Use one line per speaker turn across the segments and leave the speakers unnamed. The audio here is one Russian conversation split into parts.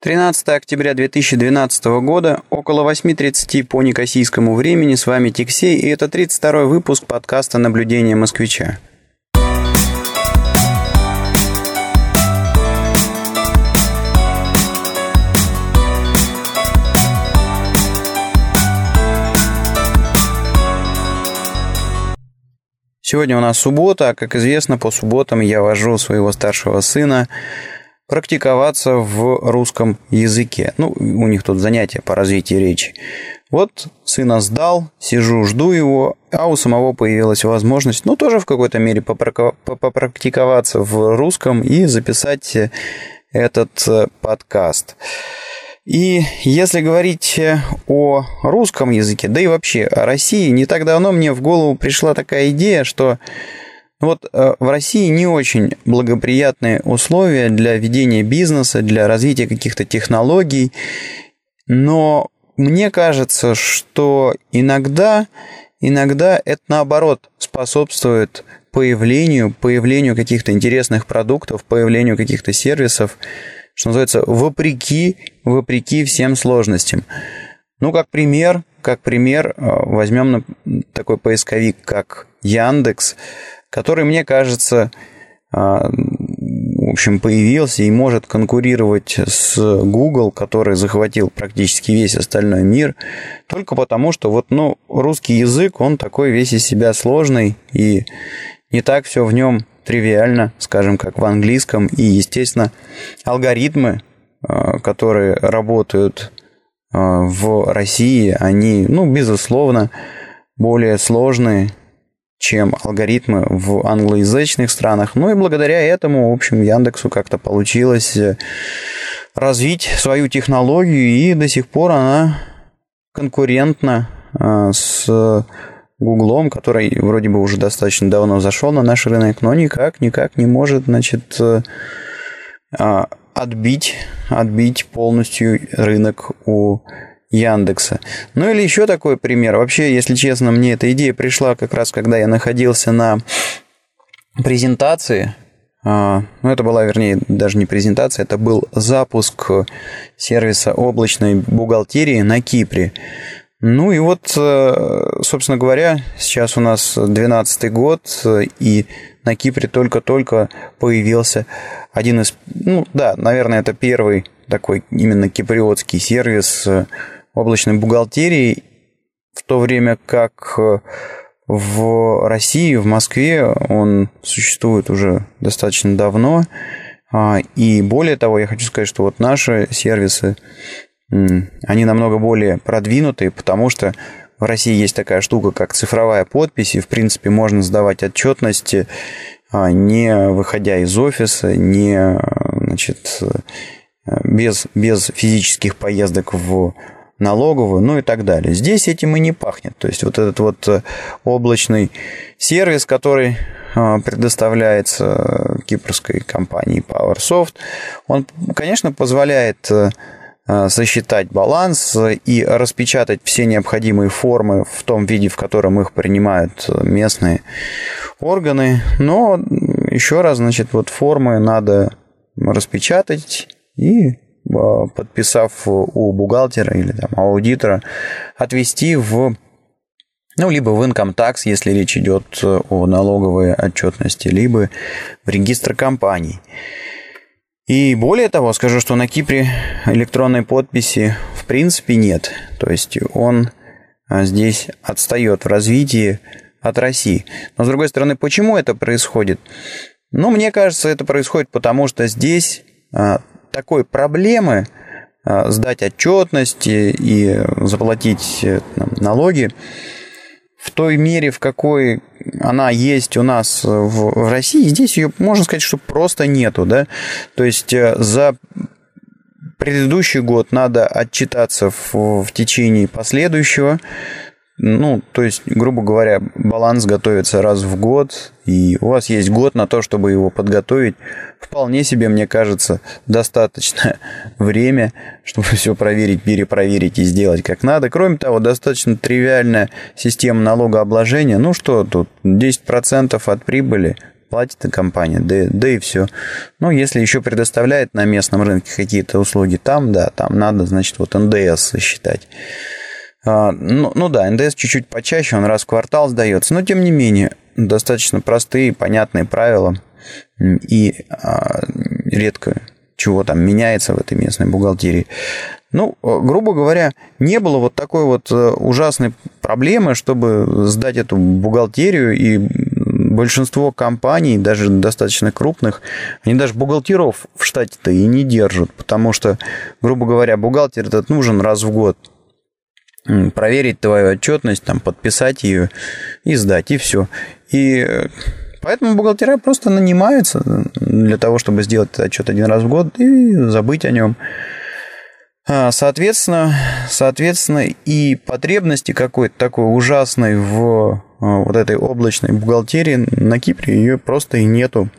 13 октября 2012 года, около 8.30 по некосийскому времени, с вами Тиксей, и это 32 выпуск подкаста «Наблюдение москвича». Сегодня у нас суббота, а, как известно, по субботам я вожу своего старшего сына практиковаться в русском языке. Ну, у них тут занятия по развитию речи. Вот сына сдал, сижу, жду его, а у самого появилась возможность, ну, тоже в какой-то мере попрактиковаться в русском и записать этот э, подкаст. И если говорить о русском языке, да и вообще о России, не так давно мне в голову пришла такая идея, что вот э, в России не очень благоприятные условия для ведения бизнеса, для развития каких-то технологий, но мне кажется, что иногда, иногда это наоборот способствует появлению, появлению каких-то интересных продуктов, появлению каких-то сервисов, что называется, вопреки, вопреки всем сложностям. Ну, как пример, как пример, э, возьмем такой поисковик, как Яндекс, который, мне кажется, а, в общем, появился и может конкурировать с Google, который захватил практически весь остальной мир, только потому, что вот, ну, русский язык, он такой весь из себя сложный, и не так все в нем тривиально, скажем, как в английском, и, естественно, алгоритмы, а, которые работают а, в России, они, ну, безусловно, более сложные, чем алгоритмы в англоязычных странах. Ну и благодаря этому, в общем, Яндексу как-то получилось э, развить свою технологию, и до сих пор она конкурентна э, с Гуглом, который вроде бы уже достаточно давно зашел на наш рынок, но никак, никак не может, значит, э, а, отбить, отбить полностью рынок у Яндекса. Ну или еще такой пример. Вообще, если честно, мне эта идея пришла как раз, когда я находился на презентации. А, ну, это была, вернее, даже не презентация, это был запуск сервиса облачной бухгалтерии на Кипре. Ну и вот, э, собственно говоря, сейчас у нас 12 год, и на Кипре только-только появился один из... Ну да, наверное, это первый такой именно киприотский сервис облачной бухгалтерии, в то время как э, в России, в Москве он существует уже достаточно давно. А, и более того, я хочу сказать, что вот наши сервисы, они намного более продвинутые, потому что в России есть такая штука, как цифровая подпись, и, в принципе, можно сдавать отчетности, а, не выходя из офиса, не, значит, э, без, без физических поездок в налоговую, ну и так далее. Здесь этим и не пахнет. То есть вот этот вот э, облачный сервис, который э, предоставляется кипрской компанией PowerSoft, он, конечно, позволяет э, сосчитать баланс и распечатать все необходимые формы в том виде, в котором их принимают местные органы. Но еще раз, значит, вот формы надо распечатать и Э, подписав у бухгалтера или там, аудитора, отвести в ну, либо в Income Tax, если речь идет о налоговой отчетности, либо в регистр компаний. И более того, скажу, что на Кипре электронной подписи в принципе нет. То есть он а, здесь отстает в развитии от России. Но с другой стороны, почему это происходит? Ну, мне кажется, это происходит потому, что здесь такой проблемы а, сдать отчетности и заплатить э, налоги в той мере, в какой она есть у нас в, России, здесь ее, можно сказать, что просто нету, да, то есть э, за предыдущий год надо отчитаться в течение последующего, ну, то есть, грубо говоря, баланс готовится раз в год, и у вас есть год на то, чтобы его подготовить. Вполне себе, мне кажется, достаточно время, чтобы все проверить, перепроверить и сделать как надо. Кроме того, достаточно тривиальная система налогообложения. Ну что тут, 10% от прибыли, платит компания, да, да и все. Ну, если еще предоставляет на местном рынке какие-то услуги там, да, там надо, значит, вот НДС считать. А, ну, ну да, НДС чуть-чуть почаще, он раз в квартал сдается, но тем не менее, достаточно простые, понятные правила, и а, редко чего там меняется в этой местной бухгалтерии. Ну, грубо говоря, не было вот такой вот э, ужасной проблемы, чтобы сдать эту бухгалтерию, и большинство компаний, даже достаточно крупных, они даже бухгалтеров в штате-то и не держат, потому что, грубо говоря, бухгалтер этот нужен раз в год проверить твою отчетность, там, подписать ее и сдать, и все. И э, поэтому бухгалтера просто нанимаются для того, чтобы сделать этот отчет один раз в год и забыть о нем. А, соответственно, соответственно, и потребности какой-то такой ужасной в а, вот этой облачной бухгалтерии на Кипре ее просто и нету.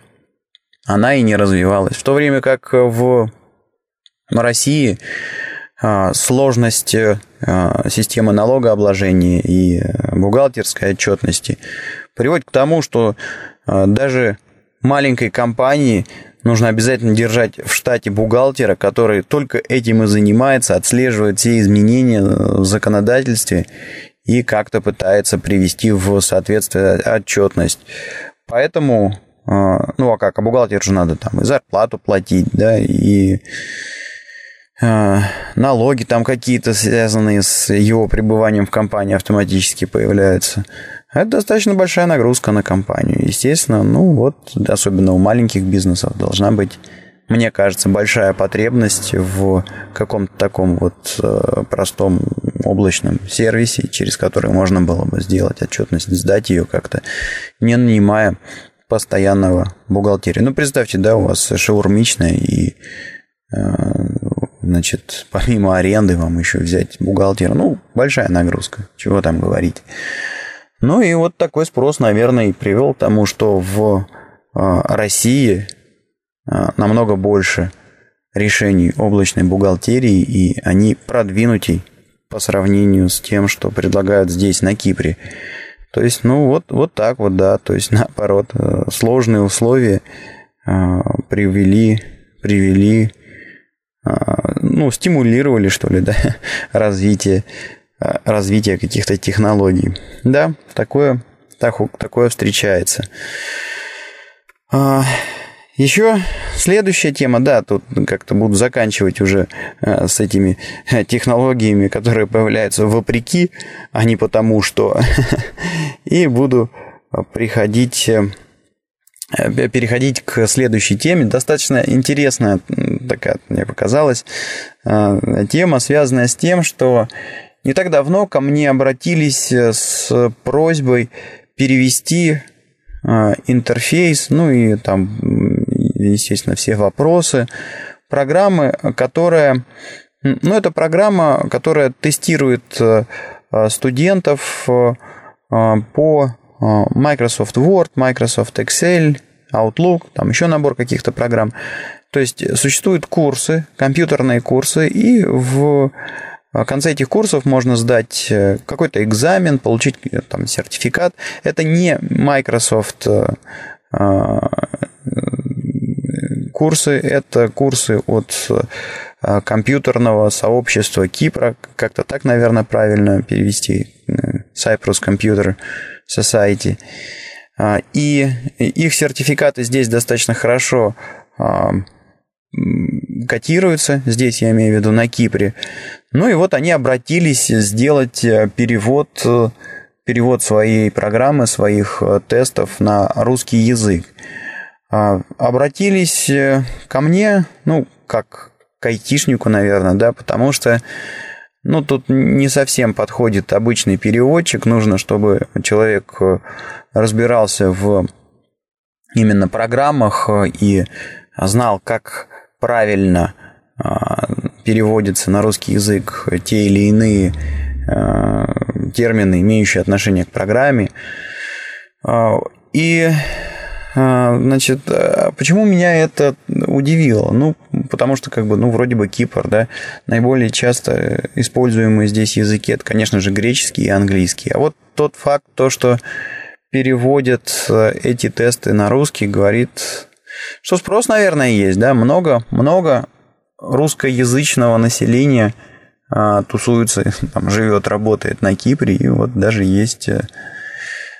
Она и не развивалась. В то время как в России сложность системы налогообложения и бухгалтерской отчетности приводит к тому, что даже маленькой компании нужно обязательно держать в штате бухгалтера, который только этим и занимается, отслеживает все изменения в законодательстве и как-то пытается привести в соответствие отчетность. Поэтому, ну а как, а бухгалтеру же надо там и зарплату платить, да, и налоги там какие-то связанные с его пребыванием в компании автоматически появляются. Это достаточно большая нагрузка на компанию. Естественно, ну вот, особенно у маленьких бизнесов должна быть, мне кажется, большая потребность в каком-то таком вот э, простом облачном сервисе, через который можно было бы сделать отчетность, сдать ее как-то, не нанимая постоянного бухгалтерия. Ну, представьте, да, у вас шаурмичная и э, значит, помимо аренды вам еще взять бухгалтера. Ну, большая нагрузка, чего там говорить. Ну и вот такой спрос, наверное, и привел к тому, что в а, России а, намного больше решений облачной бухгалтерии, и они продвинутей по сравнению с тем, что предлагают здесь, на Кипре. То есть, ну, вот, вот так вот, да, то есть, наоборот, э, сложные условия а, привели, привели, ну, стимулировали, что ли, да, развитие Э, развития каких-то технологий. Да, такое, так, такое встречается. А, еще следующая тема, да, тут как-то буду заканчивать уже э, с этими э, технологиями, которые появляются вопреки, а не потому что. И буду приходить переходить к следующей теме. Достаточно интересная такая, мне показалась, тема, связанная с тем, что не так давно ко мне обратились э, с просьбой перевести э, интерфейс, ну и там, естественно, все вопросы программы, которая, ну, это программа, которая тестирует э, студентов по Microsoft Word, Microsoft Excel, Outlook, там еще набор каких-то программ. То есть существуют курсы, компьютерные курсы, и в в конце этих курсов можно сдать э, какой-то экзамен, получить э, там сертификат. Это не Microsoft э, курсы, это курсы от компьютерного сообщества Кипра, как-то так, наверное, правильно перевести, Cyprus Computer Society. И их сертификаты здесь достаточно хорошо котируются, здесь я имею в виду на Кипре. Ну и вот они обратились сделать э, перевод, э, перевод своей программы, своих э, тестов на русский язык. А, обратились ко мне, ну, как к айтишнику, наверное, да, потому что ну, тут не совсем подходит обычный переводчик. Нужно, чтобы человек разбирался в именно программах и знал, как правильно а, переводятся на русский язык те или иные термины, имеющие отношение к программе. И Значит, почему меня это удивило? Ну, потому что, как бы, ну, вроде бы Кипр, да, наиболее часто используемые здесь языки, это, конечно же, греческий и английский. А вот тот факт, то, что переводит э, эти тесты на русский, говорит, что спрос, наверное, есть, да, много, много русскоязычного населения а, тусуется, там, живет, работает на Кипре, и вот даже есть, э,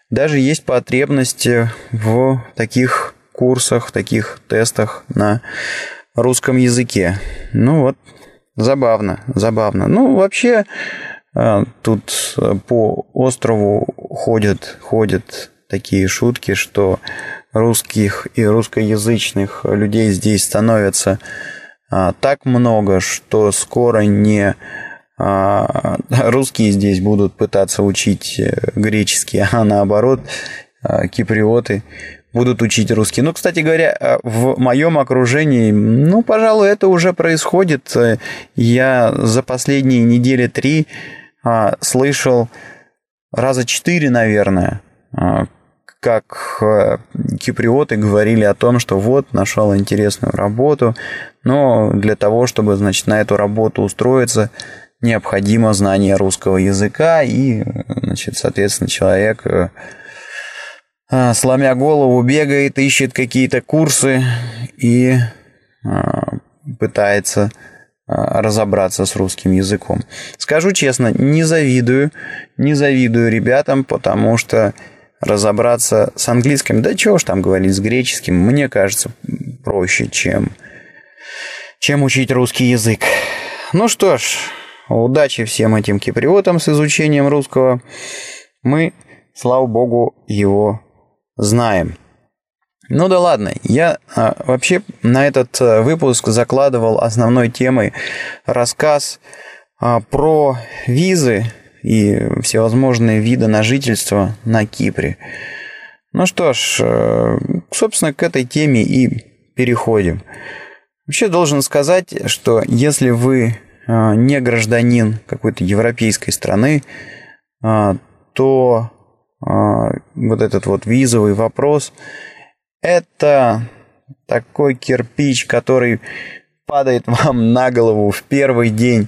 даже есть потребность в таких курсах, в таких тестах на русском языке. Ну вот, забавно, забавно. Ну, вообще, а, тут э, по острову ходят, ходят такие шутки, что русских и русскоязычных людей здесь становится а, так много, что скоро не а, русские здесь будут пытаться учить э, греческий, а наоборот киприоты будут учить русский. Ну, кстати говоря, в моем окружении, ну, пожалуй, это уже происходит. Я за последние недели три а, слышал раза четыре, наверное, а, как а, киприоты говорили о том, что вот, нашел интересную работу, но для того, чтобы, значит, на эту работу устроиться, необходимо знание русского языка, и, значит, соответственно, человек, а, сломя голову, бегает, ищет какие-то курсы и а, пытается разобраться с русским языком. Скажу честно, не завидую, не завидую ребятам, потому что разобраться с английским, да чего ж там говорить, с греческим, мне кажется, проще, чем, чем учить русский язык. Ну что ж, удачи всем этим киприотам с изучением русского. Мы, слава богу, его знаем. Ну да ладно, я а, вообще на этот а, выпуск закладывал основной темой рассказ а, про визы и всевозможные виды на жительство на Кипре. Ну что ж, а, собственно, к этой теме и переходим. Вообще должен сказать, что если вы не гражданин какой-то европейской страны, а, то а, вот этот вот визовый вопрос – это такой кирпич, который падает вам на голову в первый день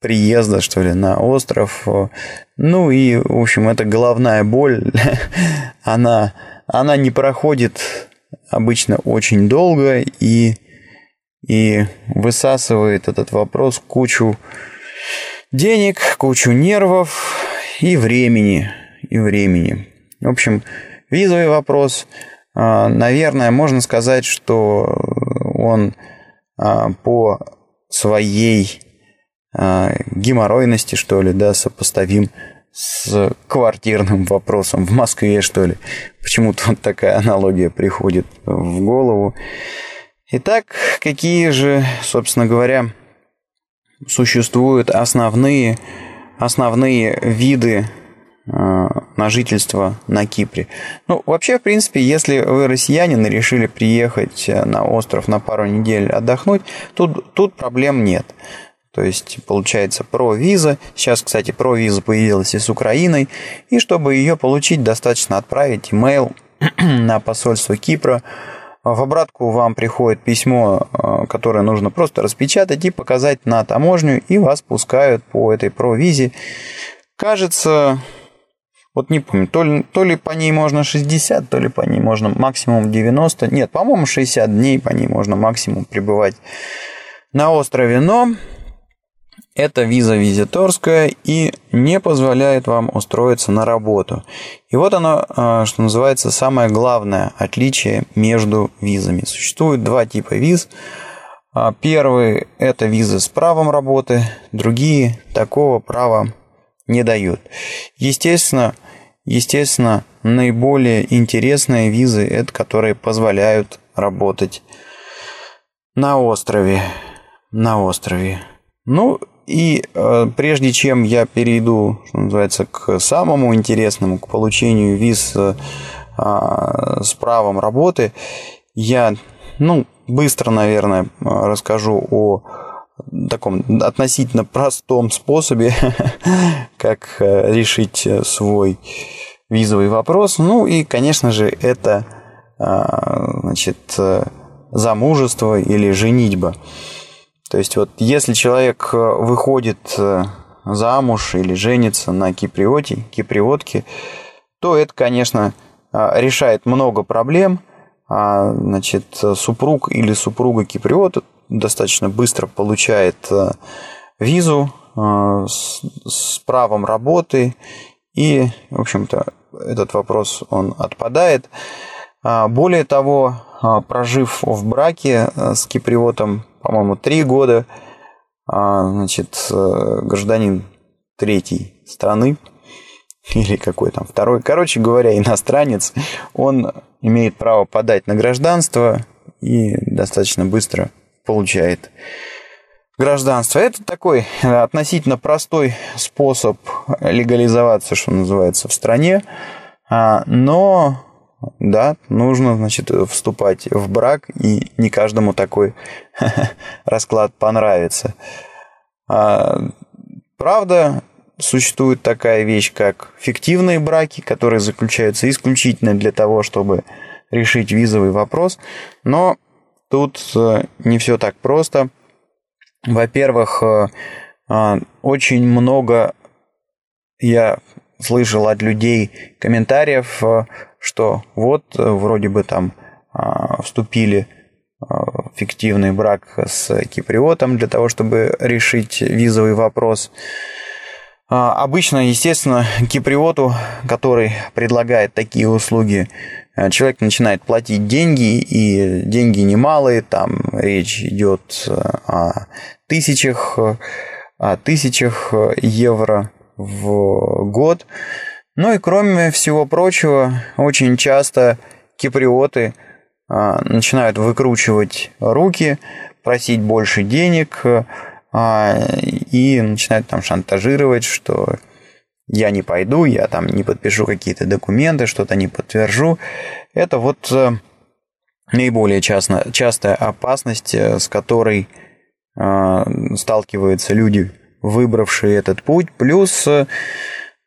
приезда, что ли, на остров. Ну и, в общем, это головная боль. она, она не проходит обычно очень долго и, и высасывает этот вопрос кучу денег, кучу нервов и времени. И времени. В общем, Визовый вопрос, а, наверное, можно сказать, что он а, по своей а, геморройности, что ли, да, сопоставим с квартирным вопросом в Москве, что ли. Почему-то вот такая аналогия приходит в голову. Итак, какие же, собственно говоря, существуют основные, основные виды Э, на жительство на Кипре. Ну, вообще, в принципе, если вы россиянин и решили приехать э, на остров на пару недель отдохнуть, тут, тут проблем нет. То есть, получается, про виза. Сейчас, кстати, про виза появилась и с Украиной. И чтобы ее получить, достаточно отправить имейл на посольство Кипра. В обратку вам приходит письмо, э, которое нужно просто распечатать и показать на таможню, и вас пускают по этой про-визе. Кажется, вот не помню, то ли, то ли по ней можно 60, то ли по ней можно максимум 90. Нет, по-моему, 60 дней по ней можно максимум пребывать на острове. Но это виза визиторская и не позволяет вам устроиться на работу. И вот оно, а, что называется, самое главное отличие между визами. Существует два типа виз. А, первый – это визы с правом работы, другие такого права не дают. Естественно, естественно, наиболее интересные визы это которые позволяют работать на острове. На острове. Ну и э, прежде чем я перейду, что называется, к самому интересному, к получению виз э, с правом работы, я, ну, быстро, наверное, расскажу о таком относительно простом способе, как э, решить свой визовый вопрос. Ну и, конечно же, это а, значит, э, замужество или женитьба. То есть вот если человек выходит замуж или женится на киприоте, киприотке, то это, конечно, решает много проблем. Значит, супруг или супруга киприота достаточно быстро получает визу с правом работы, и, в общем-то, этот вопрос он отпадает. Более того, прожив в браке с киприотом, по-моему, три года, значит, гражданин третьей страны, или какой там второй, короче говоря, иностранец, он имеет право подать на гражданство и достаточно быстро получает гражданство. Это такой относительно простой способ легализоваться, что называется, в стране, а, но да, нужно, значит, вступать в брак, и не каждому такой расклад понравится. А, правда, существует такая вещь, как фиктивные браки, которые заключаются исключительно для того, чтобы решить визовый вопрос. Но тут э, не все так просто. Во-первых, э, а, очень много я слышал от людей комментариев, э, что вот вроде бы там а, вступили в фиктивный брак с киприотом для того, чтобы решить визовый вопрос. А, обычно, естественно, киприоту, который предлагает такие услуги, э, человек начинает платить деньги, и деньги немалые, там речь идет э, о тысячах, о тысячах евро в год. Ну и кроме всего прочего, очень часто киприоты э, начинают выкручивать руки, просить больше денег, а, и начинают там шантажировать, что я не пойду, я там не подпишу какие-то документы, что-то не подтвержу. Это вот э, наиболее часто, частая опасность, э, с которой э, сталкиваются люди, выбравшие этот путь. Плюс,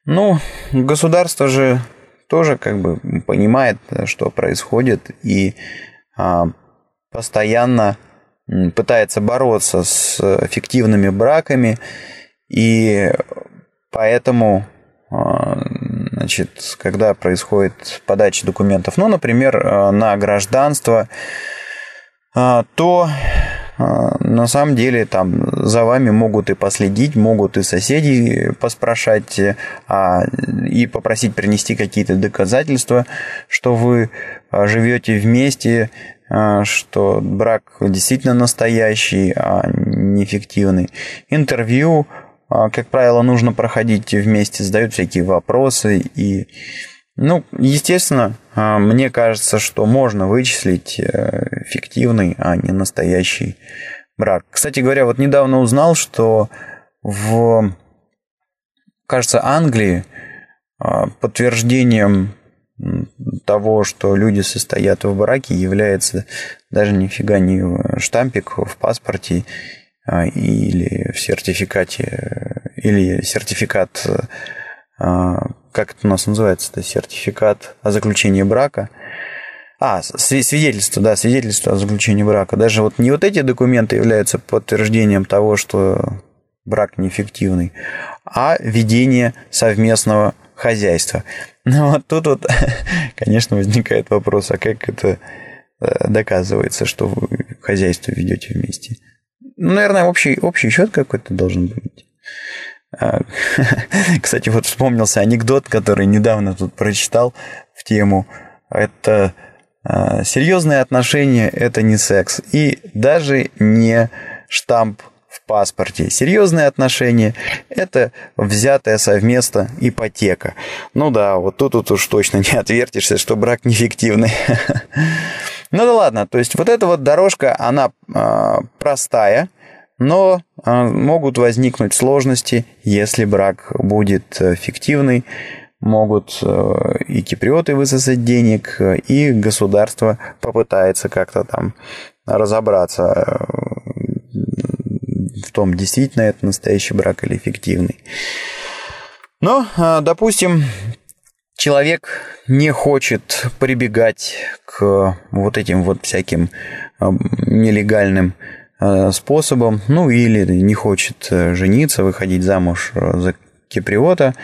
ну, государство же тоже как бы понимает, что происходит, и а, постоянно пытается бороться с фиктивными браками, и поэтому, а, значит, когда происходит подача документов, ну, например, а, на гражданство, а, то на самом деле там за вами могут и последить, могут и соседи поспрашать а, и попросить принести какие-то доказательства, что вы живете вместе, а, что брак действительно настоящий, а не фиктивный. Интервью, а, как правило, нужно проходить вместе, задают всякие вопросы. И, ну, естественно, а, мне кажется, что можно вычислить э, фиктивный, а не настоящий брак. Кстати говоря, вот недавно узнал, что в, кажется, Англии подтверждением того, что люди состоят в браке, является даже нифига не штампик в паспорте а, или в сертификате, или сертификат, а, как это у нас называется, это сертификат о заключении брака. А, свидетельство, да, свидетельство о заключении брака. Даже вот не вот эти документы являются подтверждением того, что брак неэффективный, а ведение совместного хозяйства. Ну вот тут вот, конечно, возникает вопрос, а как это э, доказывается, что вы хозяйство ведете вместе? Ну, наверное, общий, общий счет какой-то должен быть. А, кстати, вот вспомнился анекдот, который недавно тут прочитал в тему. Это а, серьезные отношения – это не секс. И даже не штамп паспорте. Серьезные отношения – это взятая совместно ипотека. Ну да, вот тут, тут уж точно не отвертишься, что брак неэффективный. Ну да ладно, то есть вот эта вот дорожка, она э, простая, но э, могут возникнуть сложности, если брак будет э, фиктивный, могут э, и киприоты высосать денег, и государство попытается как-то там разобраться в том, действительно это настоящий брак или фиктивный. Но, а, допустим, человек не хочет прибегать к вот этим вот всяким а, нелегальным а, способам, ну или не хочет э, жениться, выходить замуж э, за киприота,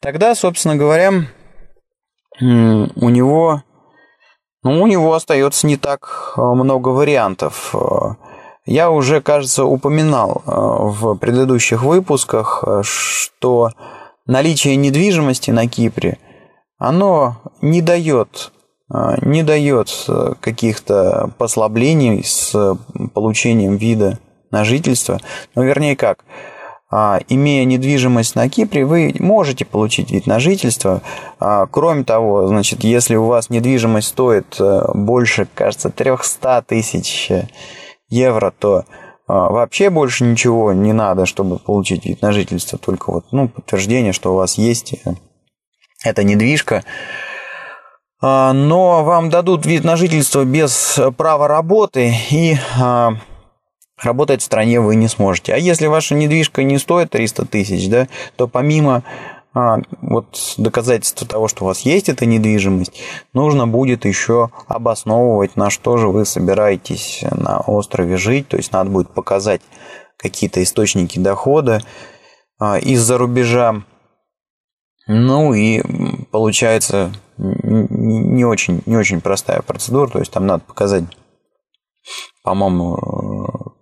тогда, собственно говоря, у него, ну, у него остается не так много вариантов. Я уже, кажется, упоминал в предыдущих выпусках, что наличие недвижимости на Кипре, оно не дает не дает каких-то послаблений с получением вида на жительство. Ну, вернее как, а, имея недвижимость на Кипре, вы можете получить вид на жительство. А, кроме того, значит, если у вас недвижимость стоит э, больше, кажется, 300 тысяч евро, то а, вообще больше ничего не надо, чтобы получить вид на жительство, только вот ну, подтверждение, что у вас есть э, эта недвижка. Но вам дадут вид на жительство без права работы и работать в стране вы не сможете. А если ваша недвижка не стоит 300 тысяч, да, то помимо а, вот доказательства того, что у вас есть эта недвижимость, нужно будет еще обосновывать, на что же вы собираетесь на острове жить, то есть надо будет показать какие-то источники дохода а, из-за рубежа. Ну и получается не очень, не очень простая процедура, то есть там надо показать, по-моему,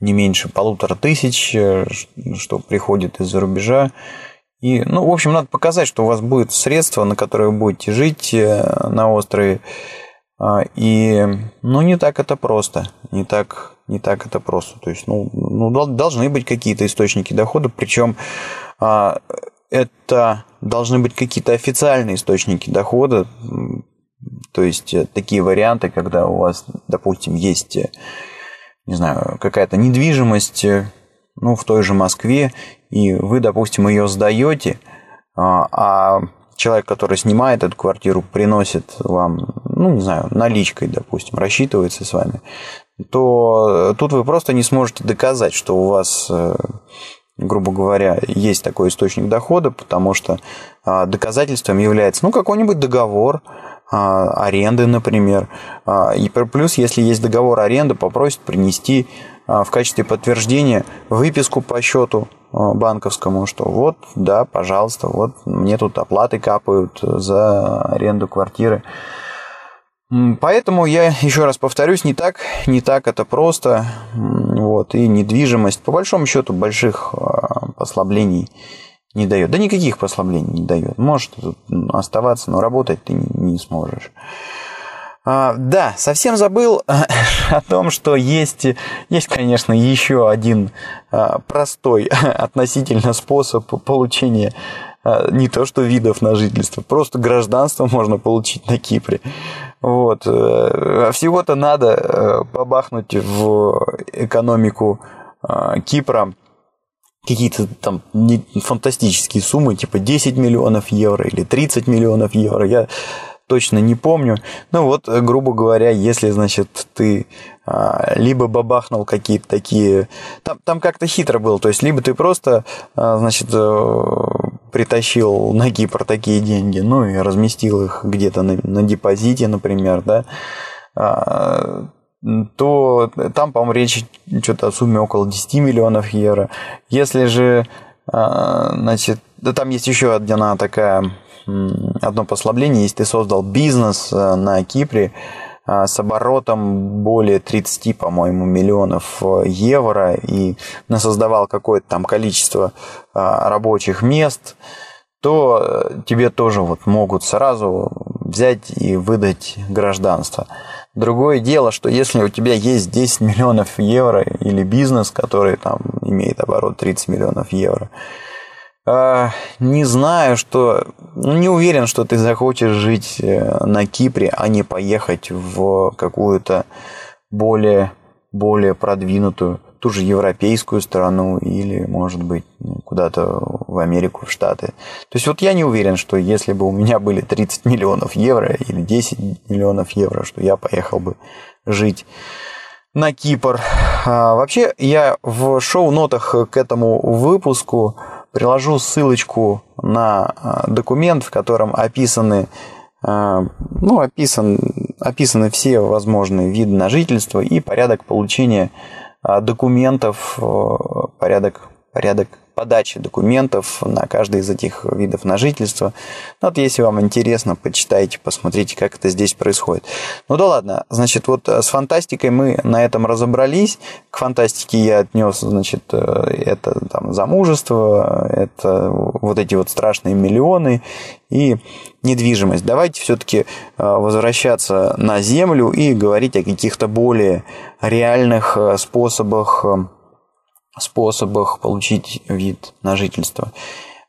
не меньше полутора тысяч, э, что приходит из-за рубежа. И, ну, в общем, надо показать, что у вас будет средства, на которые вы будете жить э, на острове. А, и, ну, не так это просто. Не так, не так это просто. То есть, ну, ну должны быть какие-то источники дохода, причем а, это должны быть какие-то официальные источники дохода, то есть э, такие варианты, когда у вас, допустим, есть не знаю, какая-то недвижимость, э, ну, в той же Москве, и вы, допустим, ее сдаете, а, а человек, который снимает эту квартиру, приносит вам, ну, не знаю, наличкой, допустим, рассчитывается с вами, то тут вы просто не сможете доказать, что у вас, э, грубо говоря, есть такой источник дохода, потому что а, доказательством является, ну, какой-нибудь договор, а, аренды, например. А, и плюс, если есть договор аренды, попросят принести в качестве подтверждения выписку по счету банковскому, что вот, да, пожалуйста, вот мне тут оплаты капают за аренду квартиры. Поэтому я еще раз повторюсь, не так, не так это просто. Вот, и недвижимость, по большому счету, больших послаблений не дает. Да никаких послаблений не дает. Может оставаться, но работать ты не сможешь. А, да, совсем забыл о том, что есть, есть, конечно, еще один а, простой относительно способ получения а, не то что видов на жительство, просто гражданство можно получить на Кипре. Вот. Э, всего-то надо э, побахнуть в экономику Кипра какие-то там фантастические суммы, типа 10 миллионов евро или 30 миллионов евро, я точно не помню. Ну вот, грубо говоря, если, значит, ты а, либо бабахнул какие-то такие... Там, там как-то хитро было, то есть либо ты просто, а, значит, э, притащил на Кипр такие деньги, ну и разместил их где-то на, на депозите, например, да, а, то там, по-моему, речь что-то о сумме около 10 миллионов евро. Если же, а, значит, да там есть еще одна такая, одно послабление, если ты создал бизнес э, на Кипре с оборотом более 30, по-моему, миллионов э, евро и создавал какое-то там количество а, рабочих мест, то э, тебе тоже вот могут сразу взять и выдать гражданство. Другое дело, что если у тебя есть 10 миллионов евро или бизнес, который там имеет оборот 30 миллионов евро, а, не знаю, что... Ну, не уверен, что ты захочешь жить э, на Кипре, а не поехать в какую-то более, более продвинутую ту же европейскую страну или, может быть, куда-то в Америку, в Штаты. То есть вот я не уверен, что если бы у меня были 30 миллионов евро или 10 миллионов евро, что я поехал бы жить на Кипр. А, вообще, я в шоу-нотах к этому выпуску приложу ссылочку на а, документ, в котором описаны а, ну, описан, описаны все возможные виды на жительство и порядок получения а, документов, порядок, порядок подачи документов на каждый из этих видов на жительство. Ну, вот если вам интересно, почитайте, посмотрите, как это здесь происходит. Ну да ладно, значит, вот с фантастикой мы на этом разобрались. К фантастике я отнес, значит, э, это там замужество, это вот эти вот страшные миллионы и недвижимость. Давайте все-таки э, возвращаться на землю и говорить о каких-то более реальных э, способах способах получить вид на жительство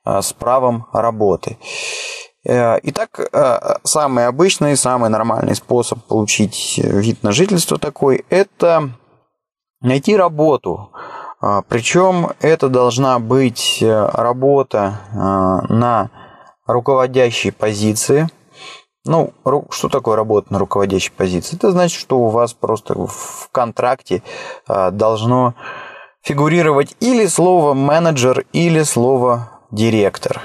э, с правом работы. Э, итак, э, самый обычный, самый нормальный способ получить вид на жительство такой – это найти работу. Причем это должна быть работа на руководящей позиции. Ну, что такое работа на руководящей позиции? Это значит, что у вас просто в контракте должно фигурировать или слово менеджер, или слово директор.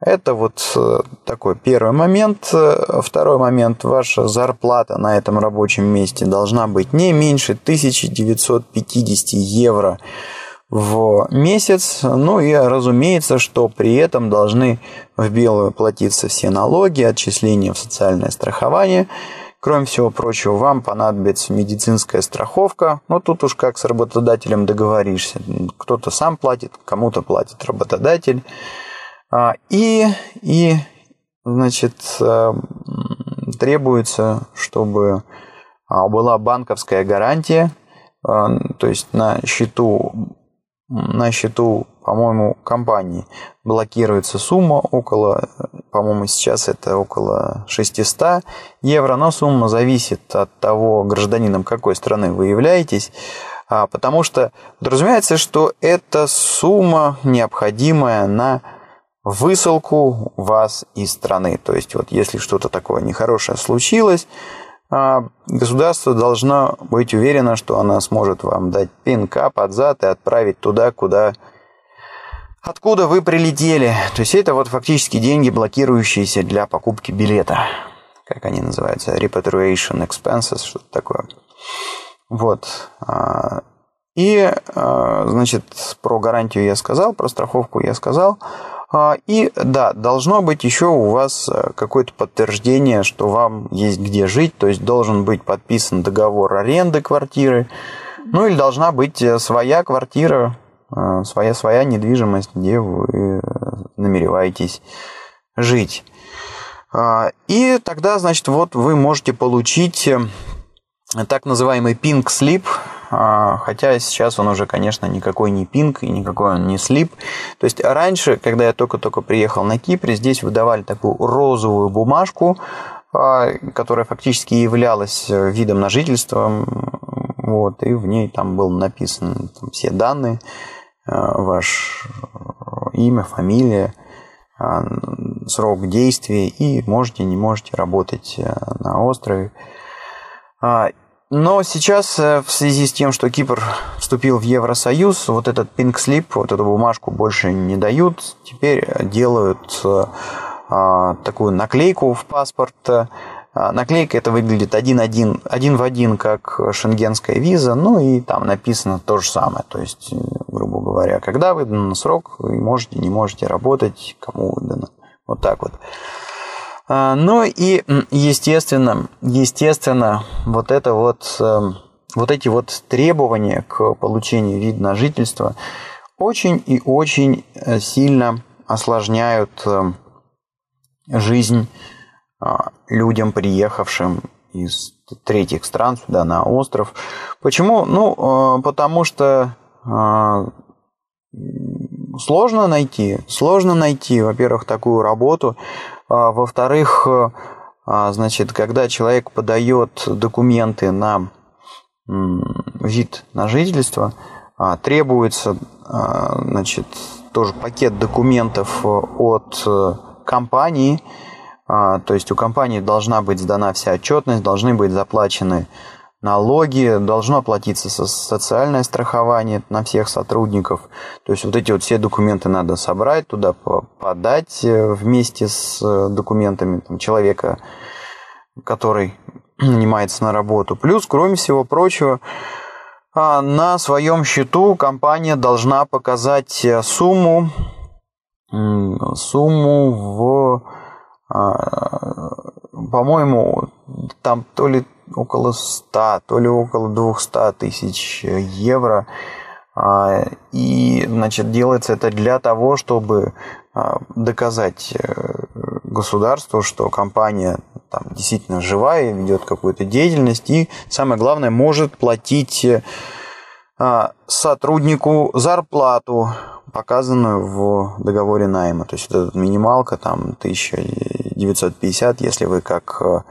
Это вот э, такой первый момент. Второй момент. Ваша зарплата на этом рабочем месте должна быть не меньше 1950 евро в месяц. Ну и разумеется, что при этом должны в белую платиться все налоги, отчисления в социальное страхование – Кроме всего прочего, вам понадобится медицинская страховка. Но тут уж как с работодателем договоришься. Кто-то сам платит, кому-то платит работодатель. А, и, и значит, э, требуется, чтобы а, была банковская гарантия, а, то есть на счету на счету, по-моему, компании блокируется сумма около, по-моему, сейчас это около 600 евро, но сумма зависит от того, гражданином какой страны вы являетесь, а, потому что подразумевается, что это сумма необходимая на высылку вас из страны. То есть вот если что-то такое нехорошее случилось, государство должно быть уверено, что она сможет вам дать пинка под зад и отправить туда, куда откуда вы прилетели. То есть это вот фактически деньги, блокирующиеся для покупки билета. Как они называются? Repatriation expenses, что-то такое. Вот. А, и, а, значит, про гарантию я сказал, про страховку я сказал. А, и да, должно быть еще у вас э, какое-то подтверждение, что вам есть где жить, то есть должен быть подписан договор аренды квартиры, ну или должна быть э, своя квартира, э, своя, своя недвижимость, где вы намереваетесь жить. А, и тогда, значит, вот вы можете получить так называемый pink slip, хотя сейчас он уже, конечно, никакой не пинг и никакой он не слип. То есть раньше, когда я только-только приехал на Кипре, здесь выдавали такую розовую бумажку, а, которая фактически являлась видом на жительство, вот, и в ней там был написан там, все данные, а, ваш имя, фамилия, срок действия, и можете, не можете работать на острове. Но сейчас э, в связи с тем, что Кипр вступил в Евросоюз, вот этот slip, вот эту бумажку больше не дают. Теперь делают э, а, такую наклейку в паспорт. А, наклейка это выглядит один, один, один в один, как шенгенская виза, ну и там написано то же самое. То есть, грубо говоря, когда выдан срок, вы можете, не можете работать, кому выдано. Вот так вот. А, ну и, естественно, естественно, вот это вот, эм, вот эти вот требования к получению вида на жительство очень и очень э, сильно осложняют эм, жизнь а, людям, приехавшим из третьих стран сюда на остров. Почему? Ну, э, потому что а, сложно найти, сложно найти, во-первых, такую работу, во-вторых, э, а, значит, когда человек подает документы на вид на жительство, а, требуется, значит, тоже пакет документов от э, компании, то есть у компании должна быть сдана вся отчетность, должны быть заплачены налоги, должно платиться социальное страхование на всех сотрудников. То есть вот эти вот все документы надо собрать, туда подать э, вместе с э, документами там, человека, который нанимается на работу. Плюс, кроме всего прочего, а, на своем счету компания должна показать э, сумму, сумму в, а, по-моему, там то ли около 100, то ли около 200 тысяч евро. А, и, значит, делается это для того, чтобы доказать э, государству, что компания там, действительно живая, ведет какую-то деятельность и, самое главное, может платить а, сотруднику зарплату, показанную в договоре найма. То есть это минималка там 1950, если вы как а,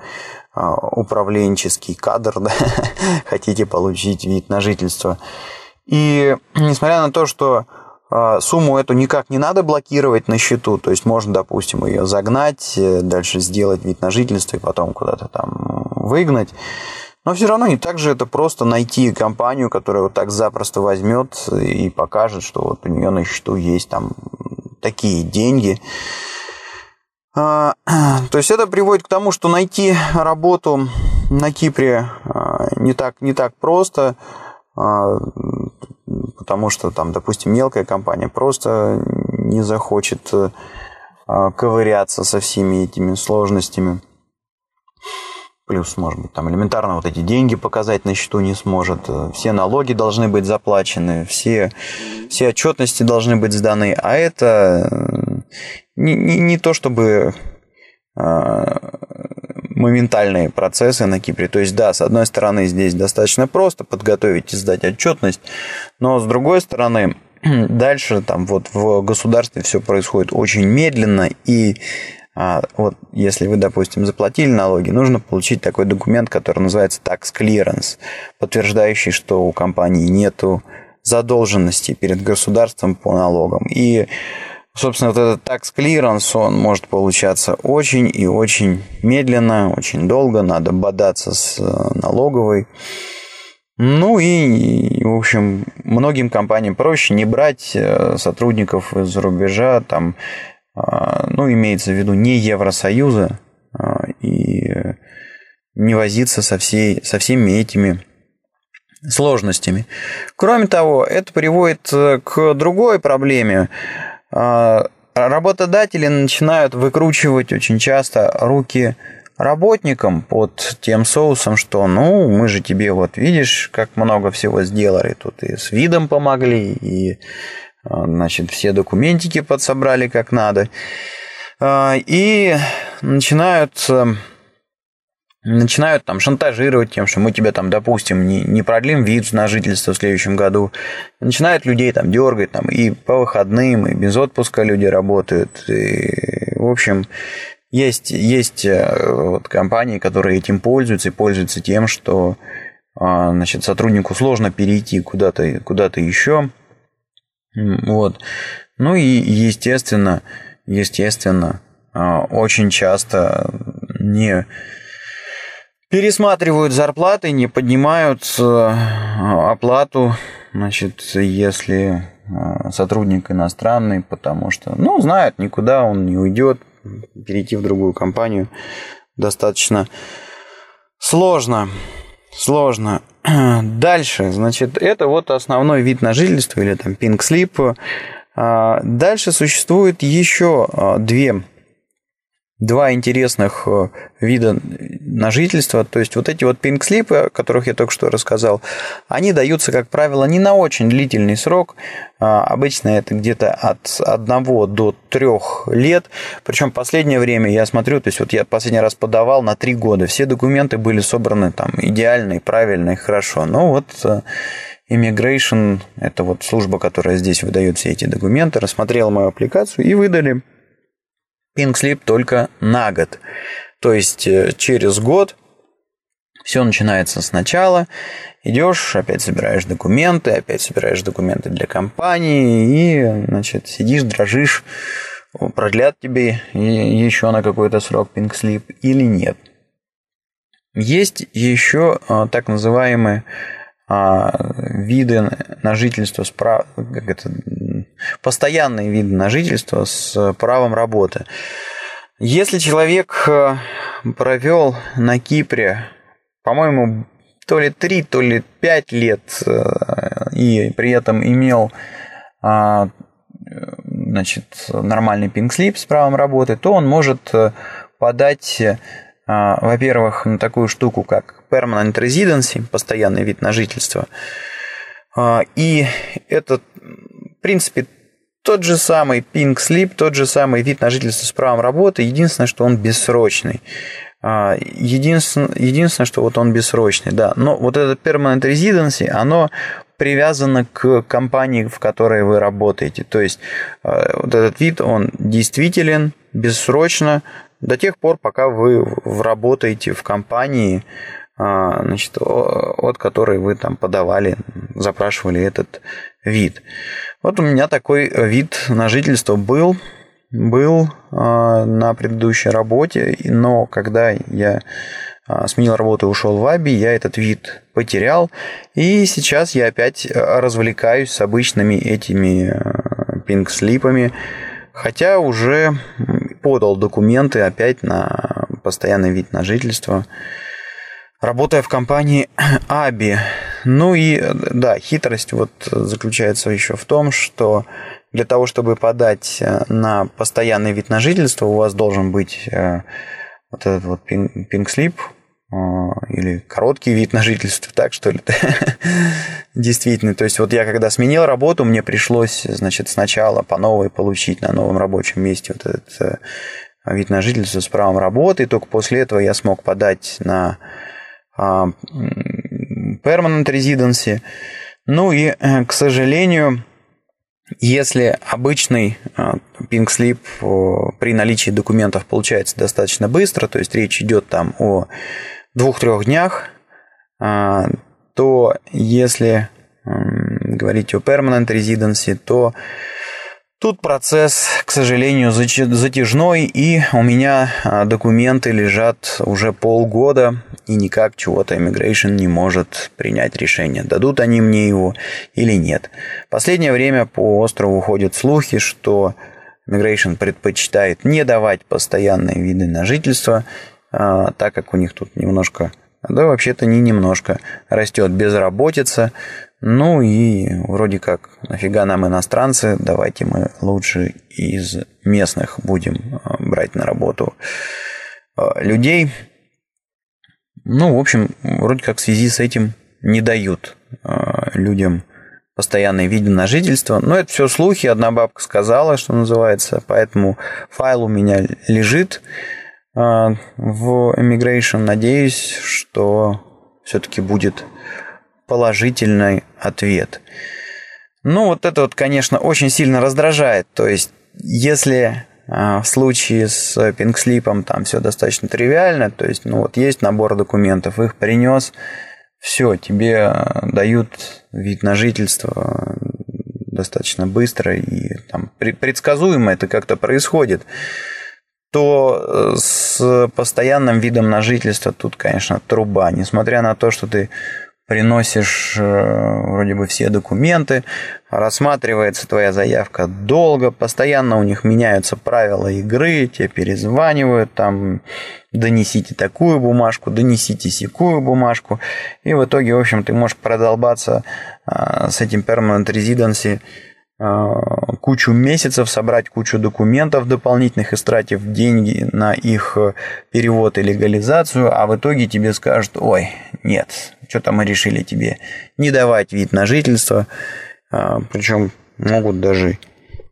управленческий кадр да, хотите получить вид на жительство. И несмотря на то, что а, сумму эту никак не надо блокировать на счету, то есть можно, допустим, ее загнать, э, дальше сделать вид на жительство и потом куда-то там выгнать. Но все равно не так же это просто найти компанию, которая вот так запросто возьмет и покажет, что вот у нее на счету есть там такие деньги. А, то есть это приводит к тому, что найти работу на Кипре а, не так, не так просто потому что там, допустим, мелкая компания просто не захочет э, ковыряться со всеми этими сложностями. Плюс, может быть, там элементарно вот эти деньги показать на счету не сможет. Все налоги должны быть заплачены, все, все отчетности должны быть сданы. А это э, не, не, не то, чтобы э, моментальные процессы на Кипре. То есть, да, с одной стороны, здесь достаточно просто подготовить и сдать отчетность, но с другой стороны, дальше там вот в государстве все происходит очень медленно, и а, вот если вы, допустим, заплатили налоги, нужно получить такой документ, который называется tax clearance, подтверждающий, что у компании нету задолженности перед государством по налогам. И Собственно, вот этот tax clearance, он может получаться очень и очень медленно, очень долго, надо бодаться с э, налоговой. Ну и, в общем, многим компаниям проще не брать э, сотрудников из-за рубежа, там, а, ну, имеется в виду не Евросоюза, и не возиться со, всей, со всеми этими сложностями. Кроме того, это приводит э, к другой проблеме. А, работодатели начинают выкручивать очень часто руки работникам под тем соусом, что ну, мы же тебе вот видишь, как много всего сделали, тут и с видом помогли, и а, значит, все документики подсобрали как надо. А, и начинают начинают там шантажировать тем, что мы тебе там, допустим, не, не продлим вид на жительство в следующем году. Начинают людей там дергать, там и по выходным, и без отпуска люди работают. И, в общем, есть, есть э, вот компании, которые этим пользуются и пользуются тем, что а, значит, сотруднику сложно перейти куда-то куда еще. Вот. Ну и, естественно, естественно, а, очень часто не пересматривают зарплаты, не поднимают э, оплату, значит, если э, сотрудник иностранный, потому что, ну, знает, никуда он не уйдет, перейти в другую компанию достаточно сложно. Сложно. Дальше, значит, это вот основной вид на жительство или там slip. А, дальше существует еще э, две два интересных э, вида на жительство. То есть вот эти вот пинг-слипы, о которых я только что рассказал, они даются, как правило, не на очень длительный срок. А, обычно это где-то от одного до трех лет. Причем последнее время я смотрю, то есть вот я последний раз подавал на три года. Все документы были собраны там идеально, правильно и хорошо. Но вот э, Immigration, это вот служба, которая здесь выдает все эти документы, рассмотрела мою аппликацию и выдали PinkSlip только на год. То есть э, через год все начинается сначала. Идешь, опять собираешь документы, опять собираешь документы для компании и, значит, сидишь, дрожишь, продлят тебе еще на какой-то срок PinkSlip или нет. Есть еще а, так называемые а, виды на жительство, как это, постоянные виды на жительство с правом работы. Если человек э, провел на Кипре, по-моему, то ли 3, то ли 5 лет и при этом имел а, значит, нормальный пинг-слип с правом работы, то он может подать, во-первых, на такую штуку, как permanent residency, постоянный вид на жительство. И это, в принципе, тот же самый pink slip, тот же самый вид на жительство с правом работы, единственное, что он бессрочный. А, единственное, единственное, что вот он бессрочный, да. Но вот этот permanent residency, оно привязано к компании, в которой вы работаете. То есть а, вот этот вид, он действителен, бессрочно, до тех пор, пока вы работаете в компании, а, значит, от которой вы там подавали, запрашивали этот вид. Вот у меня такой вид на жительство был, был а, на предыдущей работе, но когда я а, сменил работу и ушел в Аби, я этот вид потерял, и сейчас я опять развлекаюсь с обычными этими пинг-слипами, хотя уже подал документы опять на постоянный вид на жительство работая в компании Аби. Ну и да, хитрость вот заключается еще в том, что для того, чтобы подать э, на постоянный вид на жительство, у вас должен быть э, вот этот вот пинг-слип э, или короткий вид на жительство, так что ли? Действительно, то есть вот я когда сменил работу, мне пришлось, значит, сначала по новой получить на новом рабочем месте вот этот вид на жительство с правом работы, и только после этого я смог подать на а, permanent residency. Ну и, э, к сожалению, если обычный а, pink slip при наличии документов получается достаточно быстро, то есть речь идет там о двух-трех днях, то если говорить о permanent residency, то Тут процесс, к сожалению, затяжной, и у меня а, документы лежат уже полгода, и никак чего-то Immigration не может принять решение, дадут они мне его или нет. Последнее время по острову ходят слухи, что Immigration предпочитает не давать постоянные виды на жительство, а, так как у них тут немножко, да вообще-то не немножко, растет безработица, ну и вроде как, нафига нам иностранцы, давайте мы лучше из местных будем а, брать на работу а, людей. Ну, в общем, вроде как в связи с этим не дают а, людям постоянные виды на жительство. Но это все слухи, одна бабка сказала, что называется, поэтому файл у меня лежит в Immigration. Надеюсь, что все-таки будет положительный ответ. Ну, вот это вот, конечно, очень сильно раздражает. То есть, если а, в случае с пинкслипом там все достаточно тривиально, то есть, ну вот есть набор документов, их принес, все, тебе а, дают вид на жительство достаточно быстро и там предсказуемо это как-то происходит, то э, с постоянным видом на жительство тут, конечно, труба. Несмотря на то, что ты приносишь э, вроде бы все документы, рассматривается твоя заявка долго, постоянно у них меняются правила игры, тебе перезванивают, там, донесите такую бумажку, донесите секую бумажку, и в итоге, в общем, ты можешь продолбаться э, с этим permanent residency кучу месяцев, собрать кучу документов дополнительных, истратив деньги на их перевод и легализацию, а в итоге тебе скажут, ой, нет, что-то мы решили тебе не давать вид на жительство, а, причем могут даже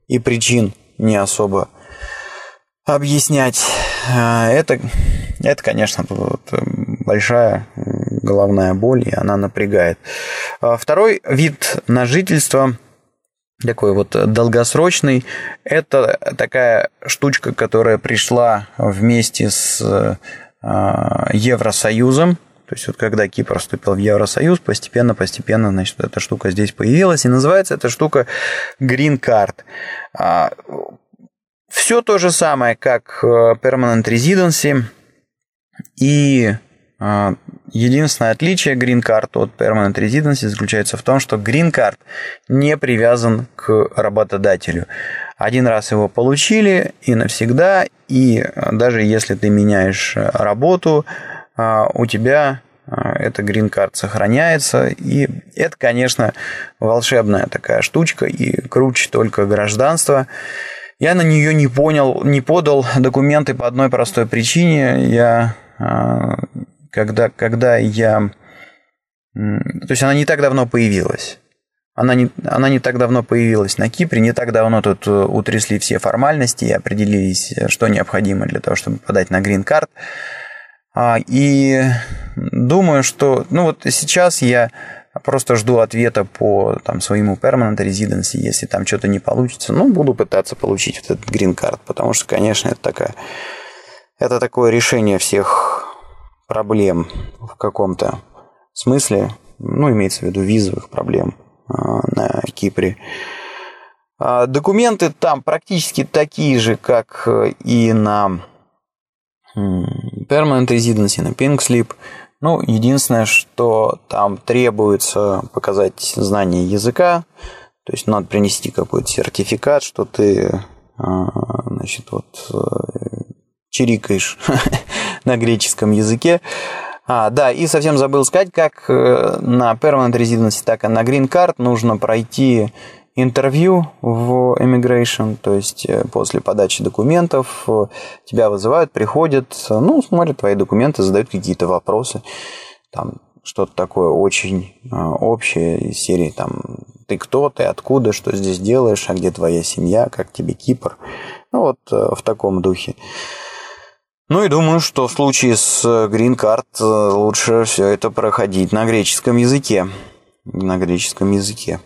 и причин не особо объяснять. Это, это конечно, большая головная боль, и она напрягает. Второй вид на жительство такой вот долгосрочный. Это такая штучка, которая пришла вместе с Евросоюзом. То есть вот когда Кипр вступил в Евросоюз, постепенно-постепенно, значит, эта штука здесь появилась, и называется эта штука Green Card. А, Все то же самое, как э, Permanent Residency, и единственное отличие Green Card от Permanent Residency заключается в том, что Green Card не привязан к работодателю. Один раз его получили и навсегда, и даже если ты меняешь работу, а, у тебя эта грин-карт сохраняется. И это, конечно, волшебная такая штучка, и круче только гражданство. Я на нее не понял, не подал документы по одной простой причине. Я, когда, когда я... То есть она не так давно появилась. Она не, она не так давно появилась на Кипре, не так давно тут э, утрясли все формальности и определились, э, что необходимо для того, чтобы подать на грин-карт. А, и думаю, что ну вот сейчас я просто жду ответа по там, своему permanent residency, если там что-то не получится, ну, буду пытаться получить вот этот грин-карт, потому что, конечно, это такая, это такое решение всех проблем в каком-то смысле, ну, имеется в виду визовых проблем. А, на Кипре. А, документы там практически такие же, как э, и на Permanent Residency, на Pink Slip. Ну, единственное, что там требуется показать знание языка, то есть надо принести какой-то сертификат, что ты, а, значит, вот э, чирикаешь на греческом языке. А, да, и совсем забыл сказать, как э, на Permanent Residency, так и на Green Card нужно пройти интервью в Immigration, то есть э, после подачи документов э, тебя вызывают, приходят, ну, смотрят твои документы, задают какие-то вопросы, там что-то такое очень общее из серии, там, ты кто, ты откуда, что здесь делаешь, а где твоя семья, как тебе Кипр, ну, вот в таком духе. Ну и думаю, что в случае с Green Card э, лучше все это проходить на греческом языке. На греческом языке.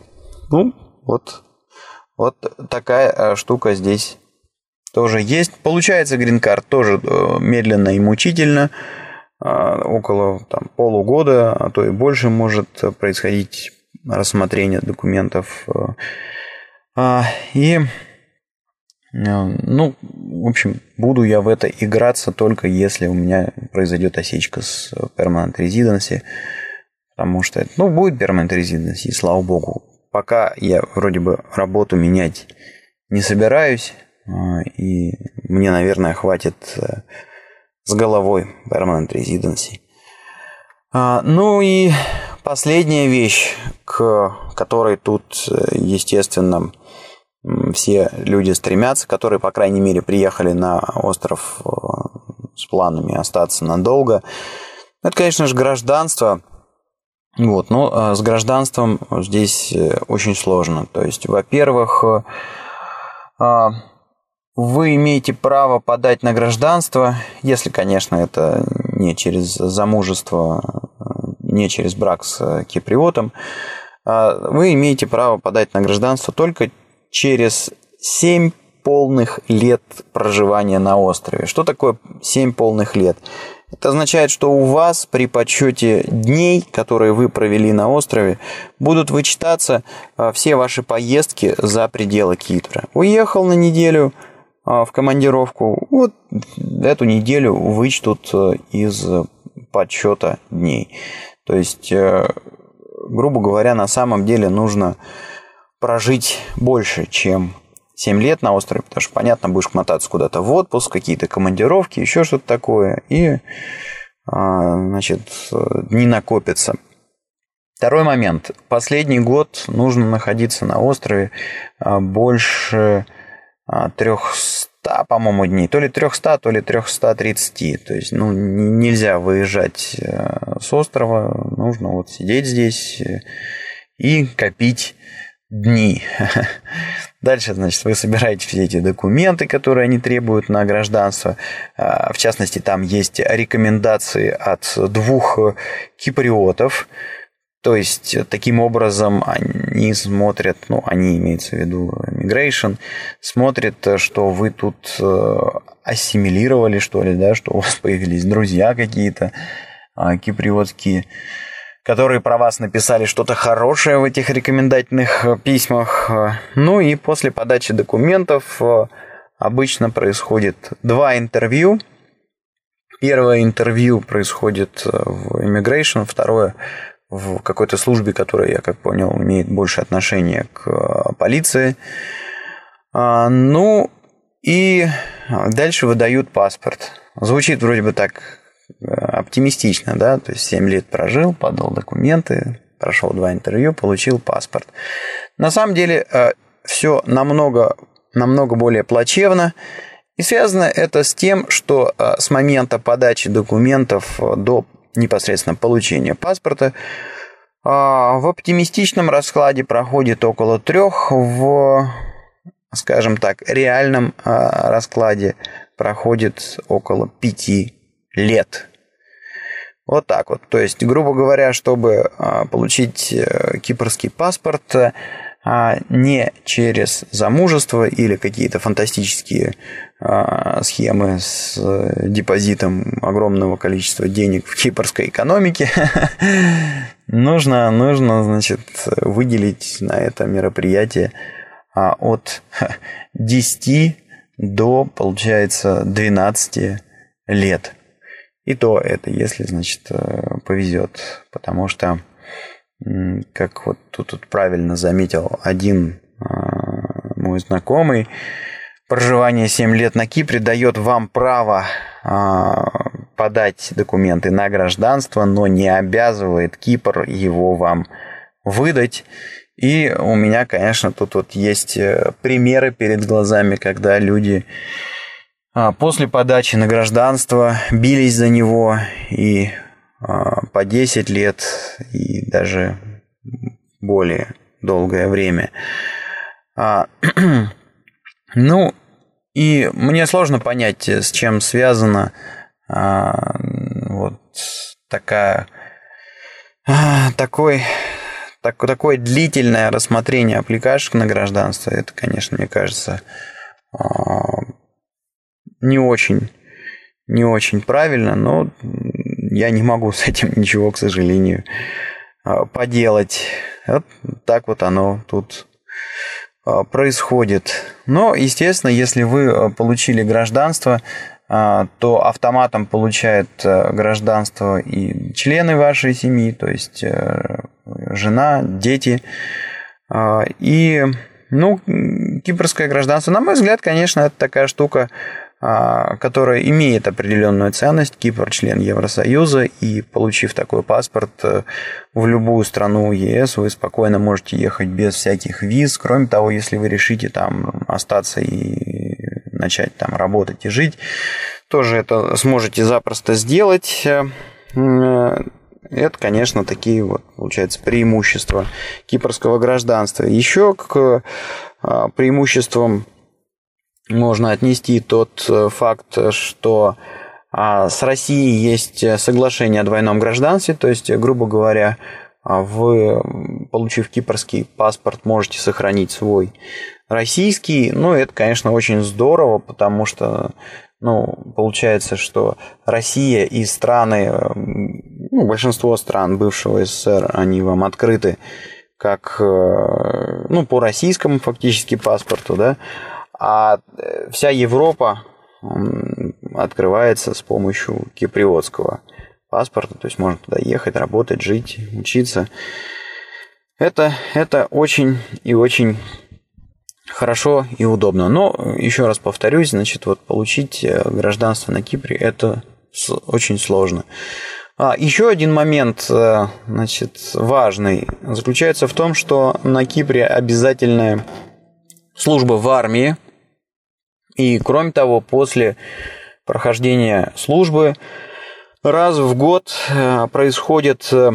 Ну, вот, вот такая э, штука здесь тоже есть. Получается Green Card тоже э, медленно и мучительно. Около там, полугода, а то и больше может происходить рассмотрение документов. И Э, ну, в общем, буду я в это играться только если у меня произойдет осечка с Permanent Residency, потому что, ну, будет Permanent Residency, слава богу. Пока я вроде бы работу менять не собираюсь, э, и мне, наверное, хватит э, с головой Permanent Residency. А, ну и последняя вещь, к которой тут, естественно, все люди стремятся, которые, по крайней мере, приехали на остров э, с планами остаться надолго. Это, конечно же, гражданство. Вот, но э, с гражданством здесь э, очень сложно. То есть, во-первых, вы имеете право подать на гражданство, если, конечно, это не через замужество, не через брак с киприотом, вы имеете право подать на гражданство только через 7 полных лет проживания на острове. Что такое 7 полных лет? Это означает, что у вас при подсчете дней, которые вы провели на острове, будут вычитаться а, все ваши поездки за пределы Кипра. Уехал на неделю а, в командировку, вот эту неделю вычтут а, из подсчета дней. То есть, э, грубо говоря, на самом деле нужно прожить больше, чем 7 лет на острове, потому что, понятно, будешь мотаться куда-то в отпуск, какие-то командировки, еще что-то такое, и, а, значит, дни накопятся. Второй момент. Последний год нужно находиться на острове а, больше 300, а, по-моему, дней. То ли 300, то ли 330. То есть, ну, нельзя выезжать с острова. Нужно вот сидеть здесь и копить дни. Дальше, значит, вы собираете все эти документы, которые они требуют на гражданство. А, в частности, там есть рекомендации от двух киприотов. То есть, таким образом, они смотрят, ну, они имеются в виду migration, смотрят, что вы тут э, ассимилировали, что ли, да, что у вас появились друзья какие-то а, киприотские которые про вас написали что-то хорошее в этих рекомендательных э, письмах. Э, ну и после подачи документов э, обычно происходит два интервью. Первое интервью происходит в Immigration, второе в какой-то службе, которая, я как понял, имеет больше отношения к полиции. А, ну и дальше выдают паспорт. Звучит вроде бы так оптимистично, да, то есть 7 лет прожил, подал документы, прошел два интервью, получил паспорт. На самом деле э, все намного, намного более плачевно, и связано это с тем, что э, с момента подачи документов до непосредственно получения паспорта в оптимистичном раскладе проходит около трех, в, скажем так, реальном раскладе проходит около пяти лет. Вот так вот. То есть, грубо говоря, чтобы а, получить э, кипрский паспорт а, не через замужество или какие-то фантастические а, схемы с э, депозитом огромного количества денег в кипрской экономике, нужно, нужно, значит, выделить на это мероприятие от 10 до, получается, 12 лет. И то это, если, значит, э, повезет. Потому что, как вот тут, тут правильно заметил один э, мой знакомый, проживание 7 лет на Кипре дает вам право э, подать документы на гражданство, но не обязывает Кипр его вам выдать. И у меня, конечно, тут вот есть примеры перед глазами, когда люди а, после подачи на гражданство бились за него и а, по 10 лет и даже более долгое время. А, ну, и мне сложно понять, с чем связана вот такая такой так, такое длительное рассмотрение аппликашек на гражданство, это, конечно, мне кажется, не очень, не очень правильно, но я не могу с этим ничего, к сожалению, а, поделать. Вот так вот оно тут а, происходит. Но, естественно, если вы а, получили гражданство, то автоматом получают гражданство и члены вашей семьи, то есть э, жена, дети. И, ну, кипрское гражданство, на мой взгляд, конечно, это такая штука, которая имеет определенную ценность. Кипр член Евросоюза, и получив такой паспорт э, в любую страну ЕС, вы спокойно можете ехать без всяких виз. Кроме того, если вы решите там остаться и начать там работать и жить, тоже это сможете запросто сделать. Э, это, конечно, такие вот, получается, преимущества кипрского гражданства. Еще к а, преимуществам можно отнести тот э, факт, что а, с Россией есть соглашение о двойном гражданстве, то есть, грубо говоря, а, вы, получив кипрский паспорт, можете сохранить свой российский. Ну, это, конечно, очень здорово, потому что, ну, получается, что Россия и страны, ну, большинство стран бывшего СССР, они вам открыты как, э, ну, по российскому фактически паспорту, да, а э, вся Европа открывается с помощью киприотского паспорта, то есть можно туда ехать, работать, жить, учиться. Это, это очень и очень хорошо и удобно. Но, еще раз повторюсь, значит, вот получить э, гражданство на Кипре это очень сложно. А, еще один момент, э, значит, важный, заключается в том, что на Кипре обязательная служба в армии, и кроме того, после прохождения службы раз в год э, происходит э,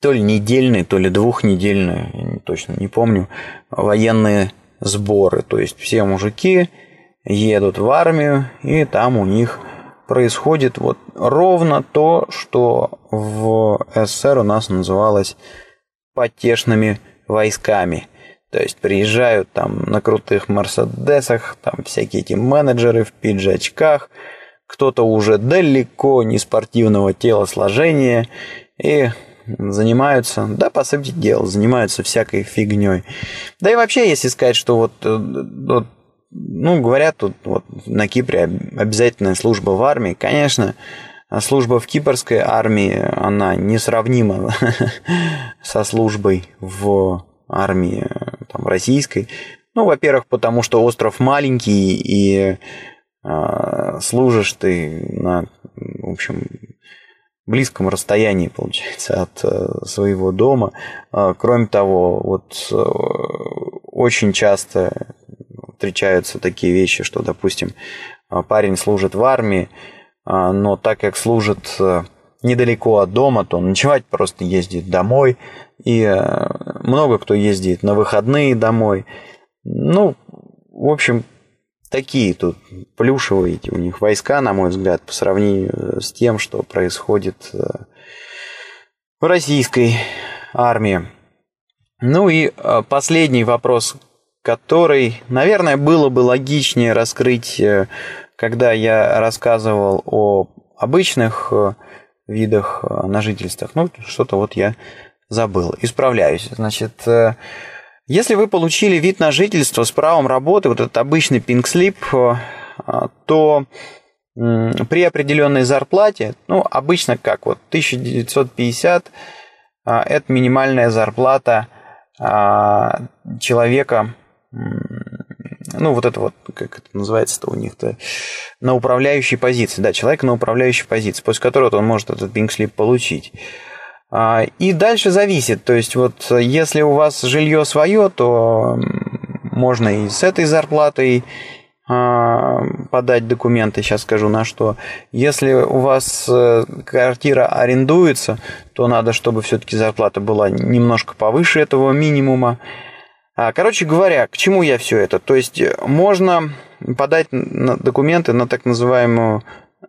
то ли недельные, то ли двухнедельные, я точно не помню, военные сборы. То есть все мужики едут в армию, и там у них происходит вот ровно то, что в СССР у нас называлось потешными войсками – то есть приезжают там на крутых Мерседесах, там всякие эти менеджеры в пиджачках, кто-то уже далеко не спортивного телосложения и занимаются, да, по сути дела, занимаются всякой фигней. Да и вообще, если сказать, что вот, э, вот ну, говорят, тут вот на Кипре обязательная служба в армии, конечно, служба в кипрской армии, она несравнима со службой в армии там, российской. Ну, во-первых, потому что остров маленький, и э, служишь ты на, в общем, близком расстоянии, получается, от э, своего дома. А, кроме того, вот э, очень часто встречаются такие вещи, что, допустим, парень служит в армии, но так как служит недалеко от дома, то ночевать просто ездит домой. И много кто ездит на выходные домой. Ну, в общем, такие тут плюшевые у них войска, на мой взгляд, по сравнению с тем, что происходит э, в российской армии. Ну и э, последний вопрос, который, наверное, было бы логичнее раскрыть, э, когда я рассказывал о обычных видах на жительствах. Ну, что-то вот я забыл. Исправляюсь. Значит, если вы получили вид на жительство с правом работы, вот этот обычный slip, э, то при определенной зарплате, ну, обычно как, вот 1950 э, это минимальная зарплата э, человека, ну, вот это вот, как это называется-то у них-то, на управляющей позиции, да, человек на управляющей позиции, после которого он может этот pink slip получить. А, и дальше зависит. То есть вот если у вас жилье свое, то можно и с этой зарплатой а, подать документы, сейчас скажу на что. Если у вас э, квартира арендуется, то надо, чтобы все-таки зарплата была немножко повыше этого минимума. А, короче говоря, к чему я все это? То есть можно подать документы на так называемую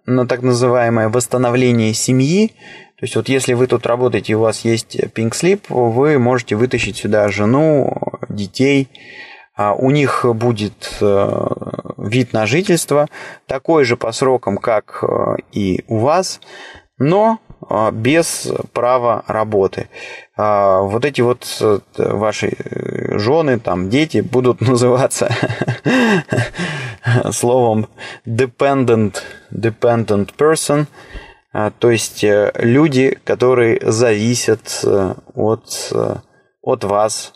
на так называемое восстановление семьи, то есть вот если вы тут работаете, у вас есть pink slip, вы можете вытащить сюда жену, детей, а у них будет э, вид на жительство, такой же по срокам, как э, и у вас, но э, без права работы. А вот эти вот ваши жены, там, дети будут называться словом dependent, dependent person – а, то есть э, люди, которые зависят э, от, э, от вас.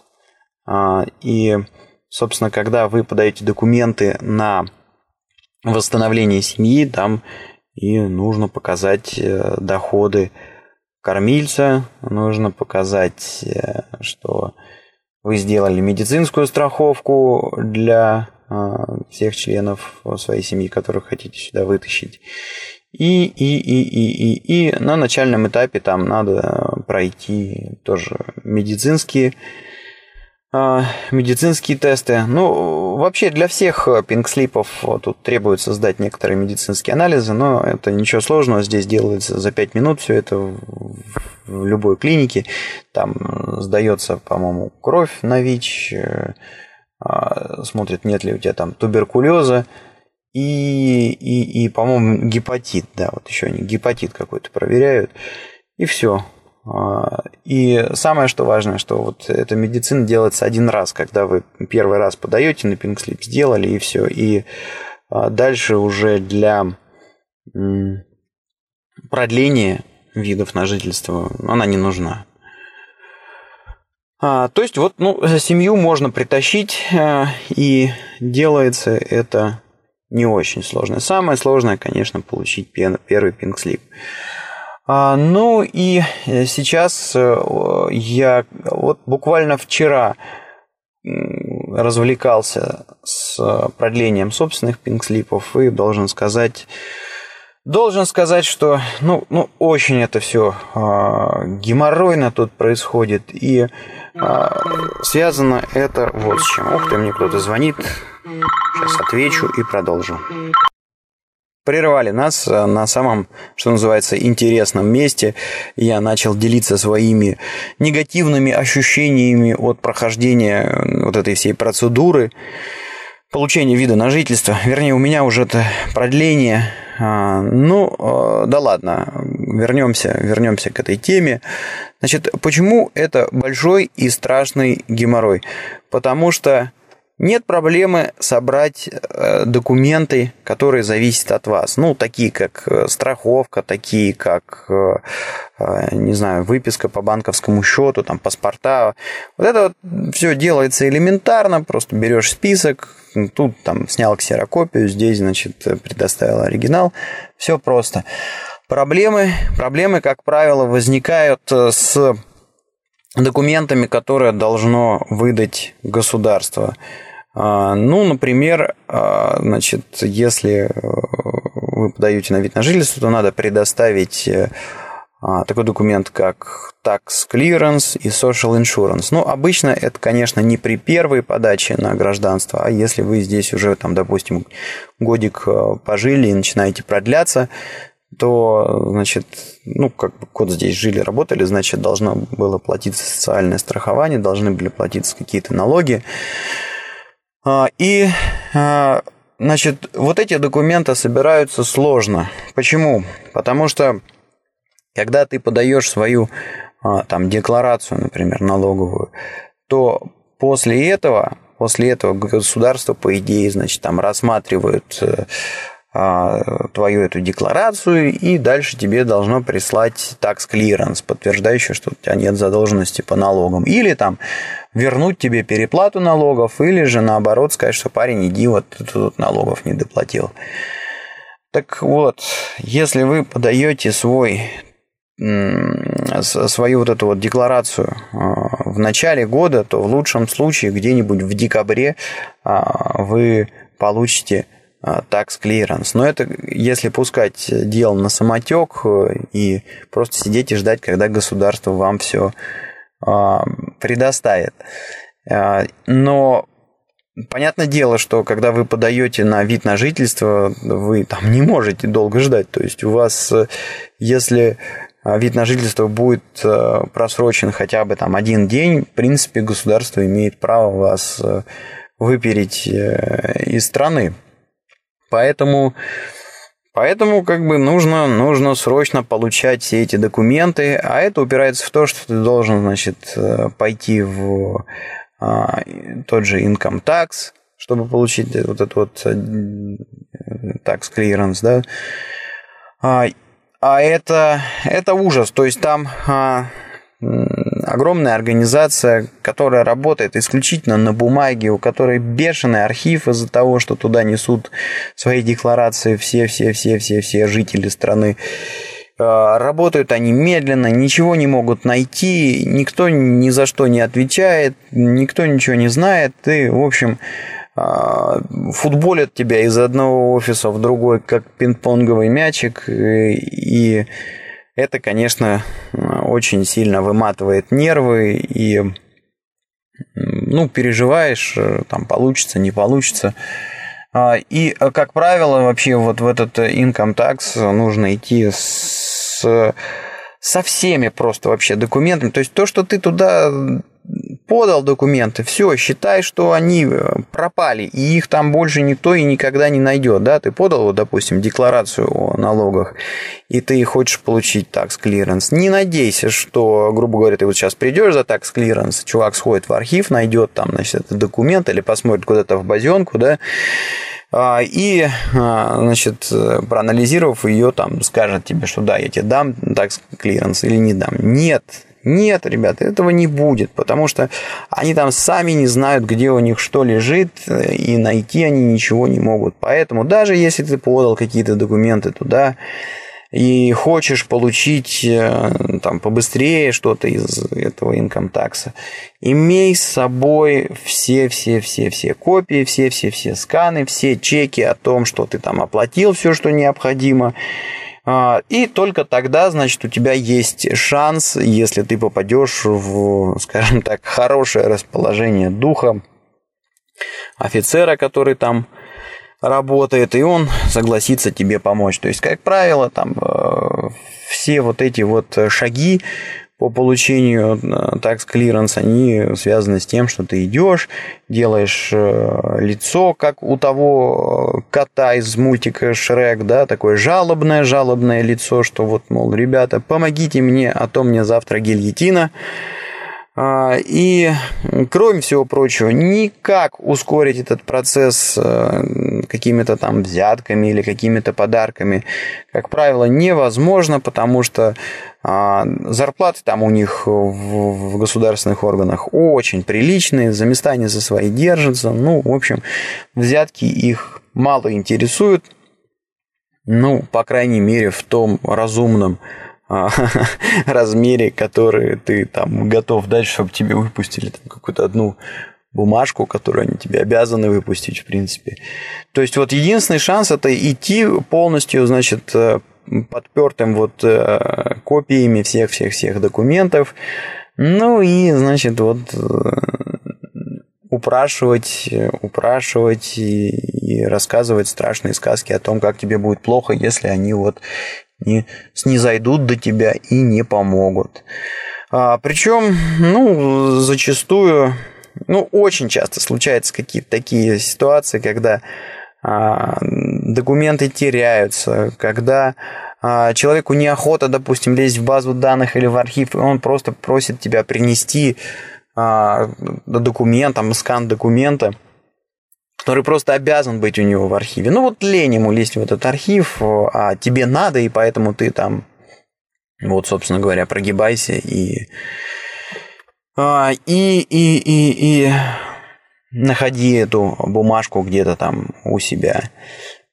А, и, собственно, когда вы подаете документы на восстановление семьи, там и нужно показать доходы кормильца, нужно показать, что вы сделали медицинскую страховку для всех членов своей семьи, которых хотите сюда вытащить. И, и, и, и, и, и на начальном этапе там надо пройти тоже медицинские, медицинские тесты. Ну, вообще для всех пинкслипов тут требуется сдать некоторые медицинские анализы, но это ничего сложного, здесь делается за 5 минут все это в любой клинике. Там сдается, по-моему, кровь на ВИЧ, э, а, смотрит, нет ли у тебя там туберкулеза, и, и, и по-моему, гепатит, да, вот еще они гепатит какой-то проверяют, и все. А, и самое, что важное, что вот эта медицина делается один раз, когда вы первый раз подаете на пинкслип, сделали, и все. И а, дальше уже для продления видов на жительство она не нужна. А, то есть вот ну, семью можно притащить, и делается это не очень сложное. Самое сложное, конечно, получить первый пинг-слип. А, ну и э, сейчас э, я вот буквально вчера развлекался с продлением собственных пинг-слипов и должен сказать, должен сказать, что ну, ну очень это все а, геморройно тут происходит и а, связано это вот с чем. Ух ты, мне кто-то звонит. Сейчас отвечу и продолжу. Прервали нас э, на самом, что называется, интересном месте. Я начал делиться своими негативными ощущениями от прохождения э, вот этой всей процедуры получения вида на жительство. Вернее, у меня уже это продление. А, ну, э, да ладно, вернемся, вернемся к этой теме. Значит, почему это большой и страшный геморрой? Потому что нет проблемы собрать э, документы, которые зависят от вас. Ну, такие как э, страховка, такие как, э, не знаю, выписка по банковскому счету, там, паспорта. Вот это вот все делается элементарно, просто берешь список, тут там снял ксерокопию, здесь, значит, предоставил оригинал. Все просто. Проблемы, проблемы, как правило, возникают с документами, которые должно выдать государство. А, ну, например, а, значит, если э, вы подаете на вид на жительство, то надо предоставить э, а, такой документ, как Tax Clearance и Social Insurance. Ну, обычно это, конечно, не при первой подаче на гражданство, а если вы здесь уже, там, допустим, годик э, пожили и начинаете продляться, то, значит, ну, как бы год здесь жили, работали, значит, должно было платиться социальное страхование, должны были платиться какие-то налоги. А, и, а, значит, вот эти документы собираются сложно. Почему? Потому что, когда ты подаешь свою а, там, декларацию, например, налоговую, то после этого, после этого государство, по идее, значит, там рассматривают э, твою эту декларацию, и дальше тебе должно прислать tax clearance, подтверждающий, что у тебя нет задолженности по налогам. Или там вернуть тебе переплату налогов, или же наоборот сказать, что парень, иди, вот ты тут налогов не доплатил. Так вот, если вы подаете свой свою вот эту вот декларацию а, в начале года, то в лучшем случае где-нибудь в декабре а, вы получите tax clearance. Но это если пускать дело на самотек э, и просто сидеть и ждать, когда государство вам все а, предоставит. А, но Понятное дело, что когда вы подаете на вид на жительство, вы там не можете долго ждать. То есть у вас, э, если вид на жительство будет э, просрочен хотя бы там один день, в принципе, государство имеет право вас выпереть из страны. Поэтому, поэтому как бы нужно, нужно срочно получать все эти документы, а это упирается в то, что ты должен, значит, э, пойти в а, тот же income tax, чтобы получить вот этот вот э, tax clearance, да. А, а это, это ужас. То есть там а, огромная организация, которая работает исключительно на бумаге, у которой бешеный архив из-за того, что туда несут свои декларации все-все-все-все-все жители страны. А, работают они медленно, ничего не могут найти, никто ни за что не отвечает, никто ничего не знает. И, в общем, а, футболят тебя из одного офиса в другой, как пинг-понговый мячик, и это, конечно, очень сильно выматывает нервы и ну, переживаешь, там получится, не получится. А, и, как правило, вообще вот в этот income tax нужно идти с, со всеми просто вообще документами. То есть то, что ты туда подал документы, все, считай, что они э, пропали, и их там больше никто и никогда не найдет, да, ты подал, вот, допустим, декларацию о налогах, и ты хочешь получить clearance, не надейся, что, грубо говоря, ты вот сейчас придешь за clearance, чувак сходит в архив, найдет там, значит, этот документ или посмотрит куда-то в базенку, да, а, и, а, значит, проанализировав ее, там, скажет тебе, что да, я тебе дам clearance или не дам. Нет, нет, ребята, этого не будет, потому что они там сами не знают, где у них что лежит, и найти они ничего не могут. Поэтому даже если ты подал какие-то документы туда, и хочешь получить э, там побыстрее что-то из этого инком-такса, имей с собой все-все-все-все копии, все-все-все сканы, все чеки о том, что ты там оплатил все, что необходимо, и только тогда, значит, у тебя есть шанс, если ты попадешь в, скажем так, хорошее расположение духа офицера, который там работает, и он согласится тебе помочь. То есть, как правило, там э, все вот эти вот шаги по получению э, tax clearance, они связаны с тем, что ты идешь, делаешь э, лицо, как у того э, кота из мультика Шрек, да, такое жалобное, жалобное лицо, что вот, мол, ребята, помогите мне, а то мне завтра гильотина. А, и, кроме всего прочего, никак ускорить этот процесс э, какими-то там взятками или какими-то подарками, как правило, невозможно, потому что а, зарплаты там у них в государственных органах очень приличные, за места они за свои держатся. Ну, в общем, взятки их мало интересуют. ну, по крайней мере, в том разумном размере, который ты там готов дать, чтобы тебе выпустили там, какую-то одну бумажку, которую они тебе обязаны выпустить, в принципе. То есть вот единственный шанс это идти полностью, значит, э, подпертым вот э, копиями всех-всех-всех документов. Ну и, значит, вот э, упрашивать, упрашивать и, и рассказывать страшные сказки о том, как тебе будет плохо, если они вот не снизойдут до тебя и не помогут. А, причем, ну, зачастую, ну, очень часто случаются какие-то такие ситуации, когда а, документы теряются, когда а, человеку неохота, допустим, лезть в базу данных или в архив, и он просто просит тебя принести а, документ, там, скан документа, который просто обязан быть у него в архиве. Ну вот лень ему лезть в этот архив, а тебе надо, и поэтому ты там, вот, собственно говоря, прогибайся и и, и, и, и находи эту бумажку где-то там у себя.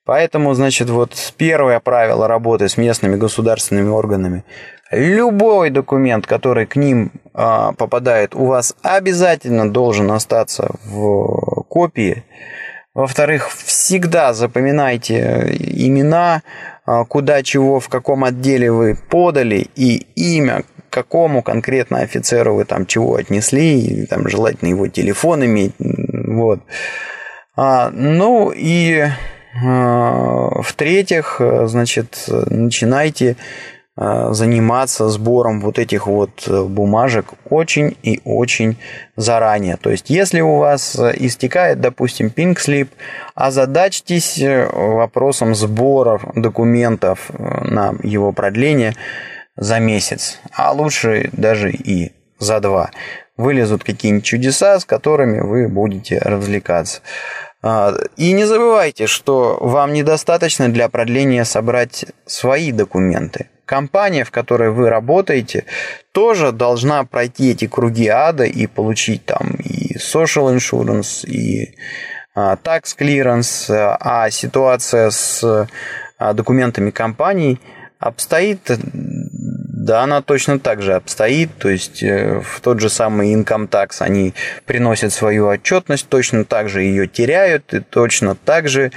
Поэтому, значит, вот первое правило работы с местными государственными органами. Любой документ, который к ним а, попадает, у вас обязательно должен остаться в копии. Во-вторых, всегда запоминайте имена, а, куда чего, в каком отделе вы подали и имя, какому конкретно офицеру вы там чего отнесли, и там желательно его телефон иметь. Вот. А, ну и а, в-третьих, значит, начинайте заниматься сбором вот этих вот э, бумажек очень и очень заранее. То есть, если у вас э, истекает, допустим, slip, озадачьтесь э, вопросом сбора документов на его продление за месяц, а лучше даже и за два. Вылезут какие-нибудь чудеса, с которыми вы будете развлекаться. А, и не забывайте, что вам недостаточно для продления собрать свои документы. Компания, в которой вы работаете, тоже должна пройти эти круги ада и получить там и social insurance, и а, tax clearance, а ситуация с а, документами компаний обстоит, да, она точно так же обстоит, то есть э, в тот же самый income tax они приносят свою отчетность, точно так же ее теряют, и точно так же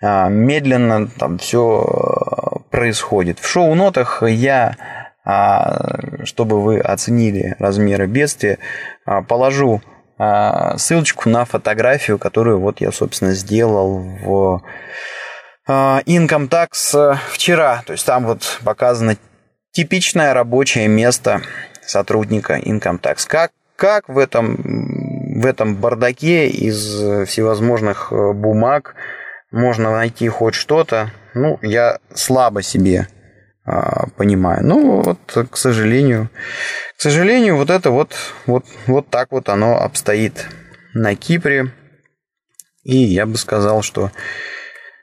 а, медленно там все э, происходит. В шоу-нотах я, а, чтобы вы оценили размеры бедствия, а, положу ссылочку на фотографию, которую вот я, собственно, сделал в Income Tax вчера. То есть там вот показано типичное рабочее место сотрудника Income Tax. Как, как в, этом, в этом бардаке из всевозможных э, бумаг, можно найти хоть что-то, ну, я слабо себе а, понимаю. Ну, вот, к сожалению, к сожалению, вот это вот, вот, вот так вот оно обстоит на Кипре. И я бы сказал, что,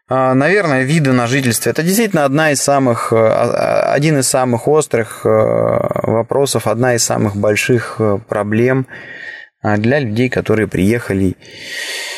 наверное, виды на жительство – это действительно одна из самых, а, а, один из самых острых вопросов, одна из самых больших проблем для людей, которые приехали а,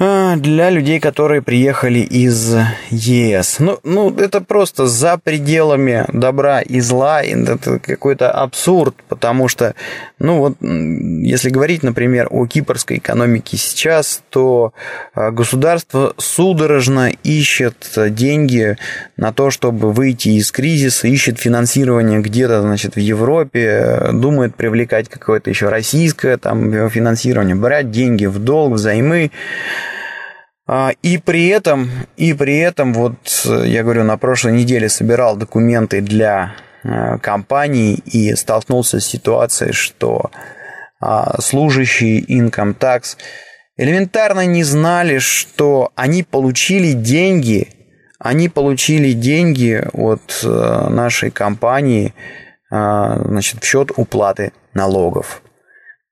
для людей, которые приехали из ЕС. Ну, ну, это просто за пределами добра и зла. Это какой-то абсурд, потому что, ну вот, если говорить, например, о кипрской экономике сейчас, то а, государство судорожно ищет деньги на то, чтобы выйти из кризиса, ищет финансирование где-то, значит, в Европе, думает привлекать какое-то еще российское там финансирование, брать деньги в долг, взаймы. А, и при этом, и при этом, вот я говорю, на прошлой неделе собирал документы для э, компании и столкнулся с ситуацией, что а, служащие Income Tax элементарно не знали, что они получили деньги, они получили деньги от э, нашей компании а, значит, в счет уплаты налогов.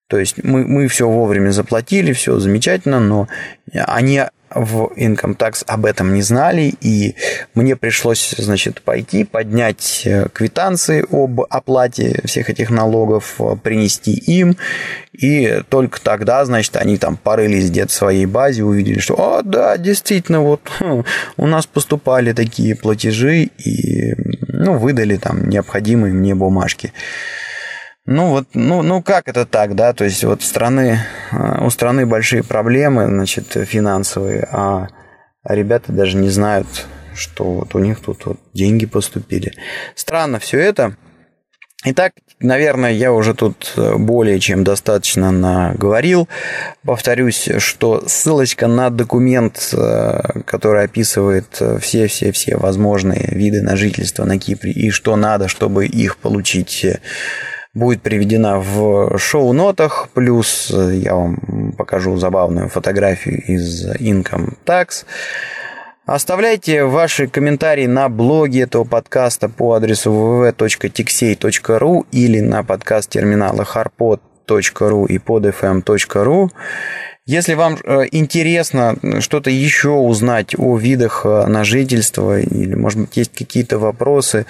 То есть мы, мы все вовремя заплатили, все замечательно, но они в Income Tax об этом не знали, и мне пришлось, значит, пойти, поднять э, квитанции об оплате всех этих налогов, э, принести им, и только тогда, значит, они там порылись где-то в своей базе, увидели, что, о, да, действительно, вот у нас поступали такие платежи, и, ну, выдали там необходимые мне бумажки. Ну вот, ну, ну как это так, да? То есть вот страны, э, у страны большие проблемы, значит, финансовые, а, а ребята даже не знают, что вот у них тут вот деньги поступили. Странно все это. Итак, наверное, я уже тут э, более чем достаточно наговорил. Повторюсь, что ссылочка на документ, э, который описывает все-все-все возможные виды на жительство на Кипре и что надо, чтобы их получить будет приведена в шоу-нотах, плюс э, я вам покажу забавную фотографию из Income Tax. Оставляйте ваши комментарии на блоге этого подкаста по адресу www.tixey.ru или на подкаст-терминалах harpod.ru и podfm.ru. Если вам э, интересно что-то еще узнать о видах э, на жительство или, может быть, есть какие-то вопросы,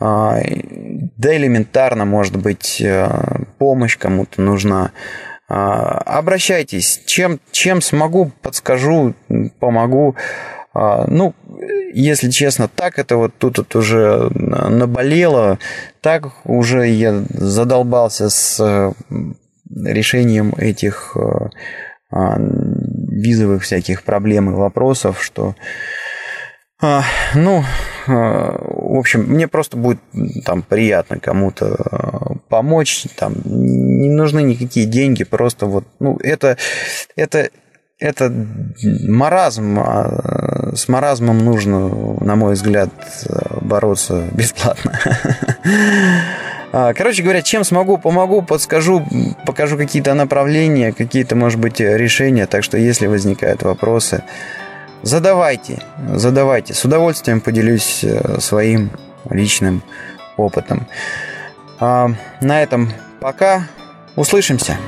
а, да элементарно, может быть, э, помощь кому-то нужна. А, обращайтесь, чем, чем смогу, подскажу, помогу. А, ну, если честно, так это вот тут вот уже наболело, так уже я задолбался с решением этих визовых всяких проблем и вопросов, что а, ну, а, в общем, мне просто будет там приятно кому-то а, помочь, там не нужны никакие деньги, просто вот, ну, это, это, это маразм, а с маразмом нужно, на мой взгляд, бороться бесплатно. Короче говоря, чем смогу, помогу, подскажу, покажу какие-то направления, какие-то, может быть, решения. Так что, если возникают вопросы, Задавайте, задавайте. С удовольствием поделюсь э, своим личным опытом. А на этом пока. Услышимся.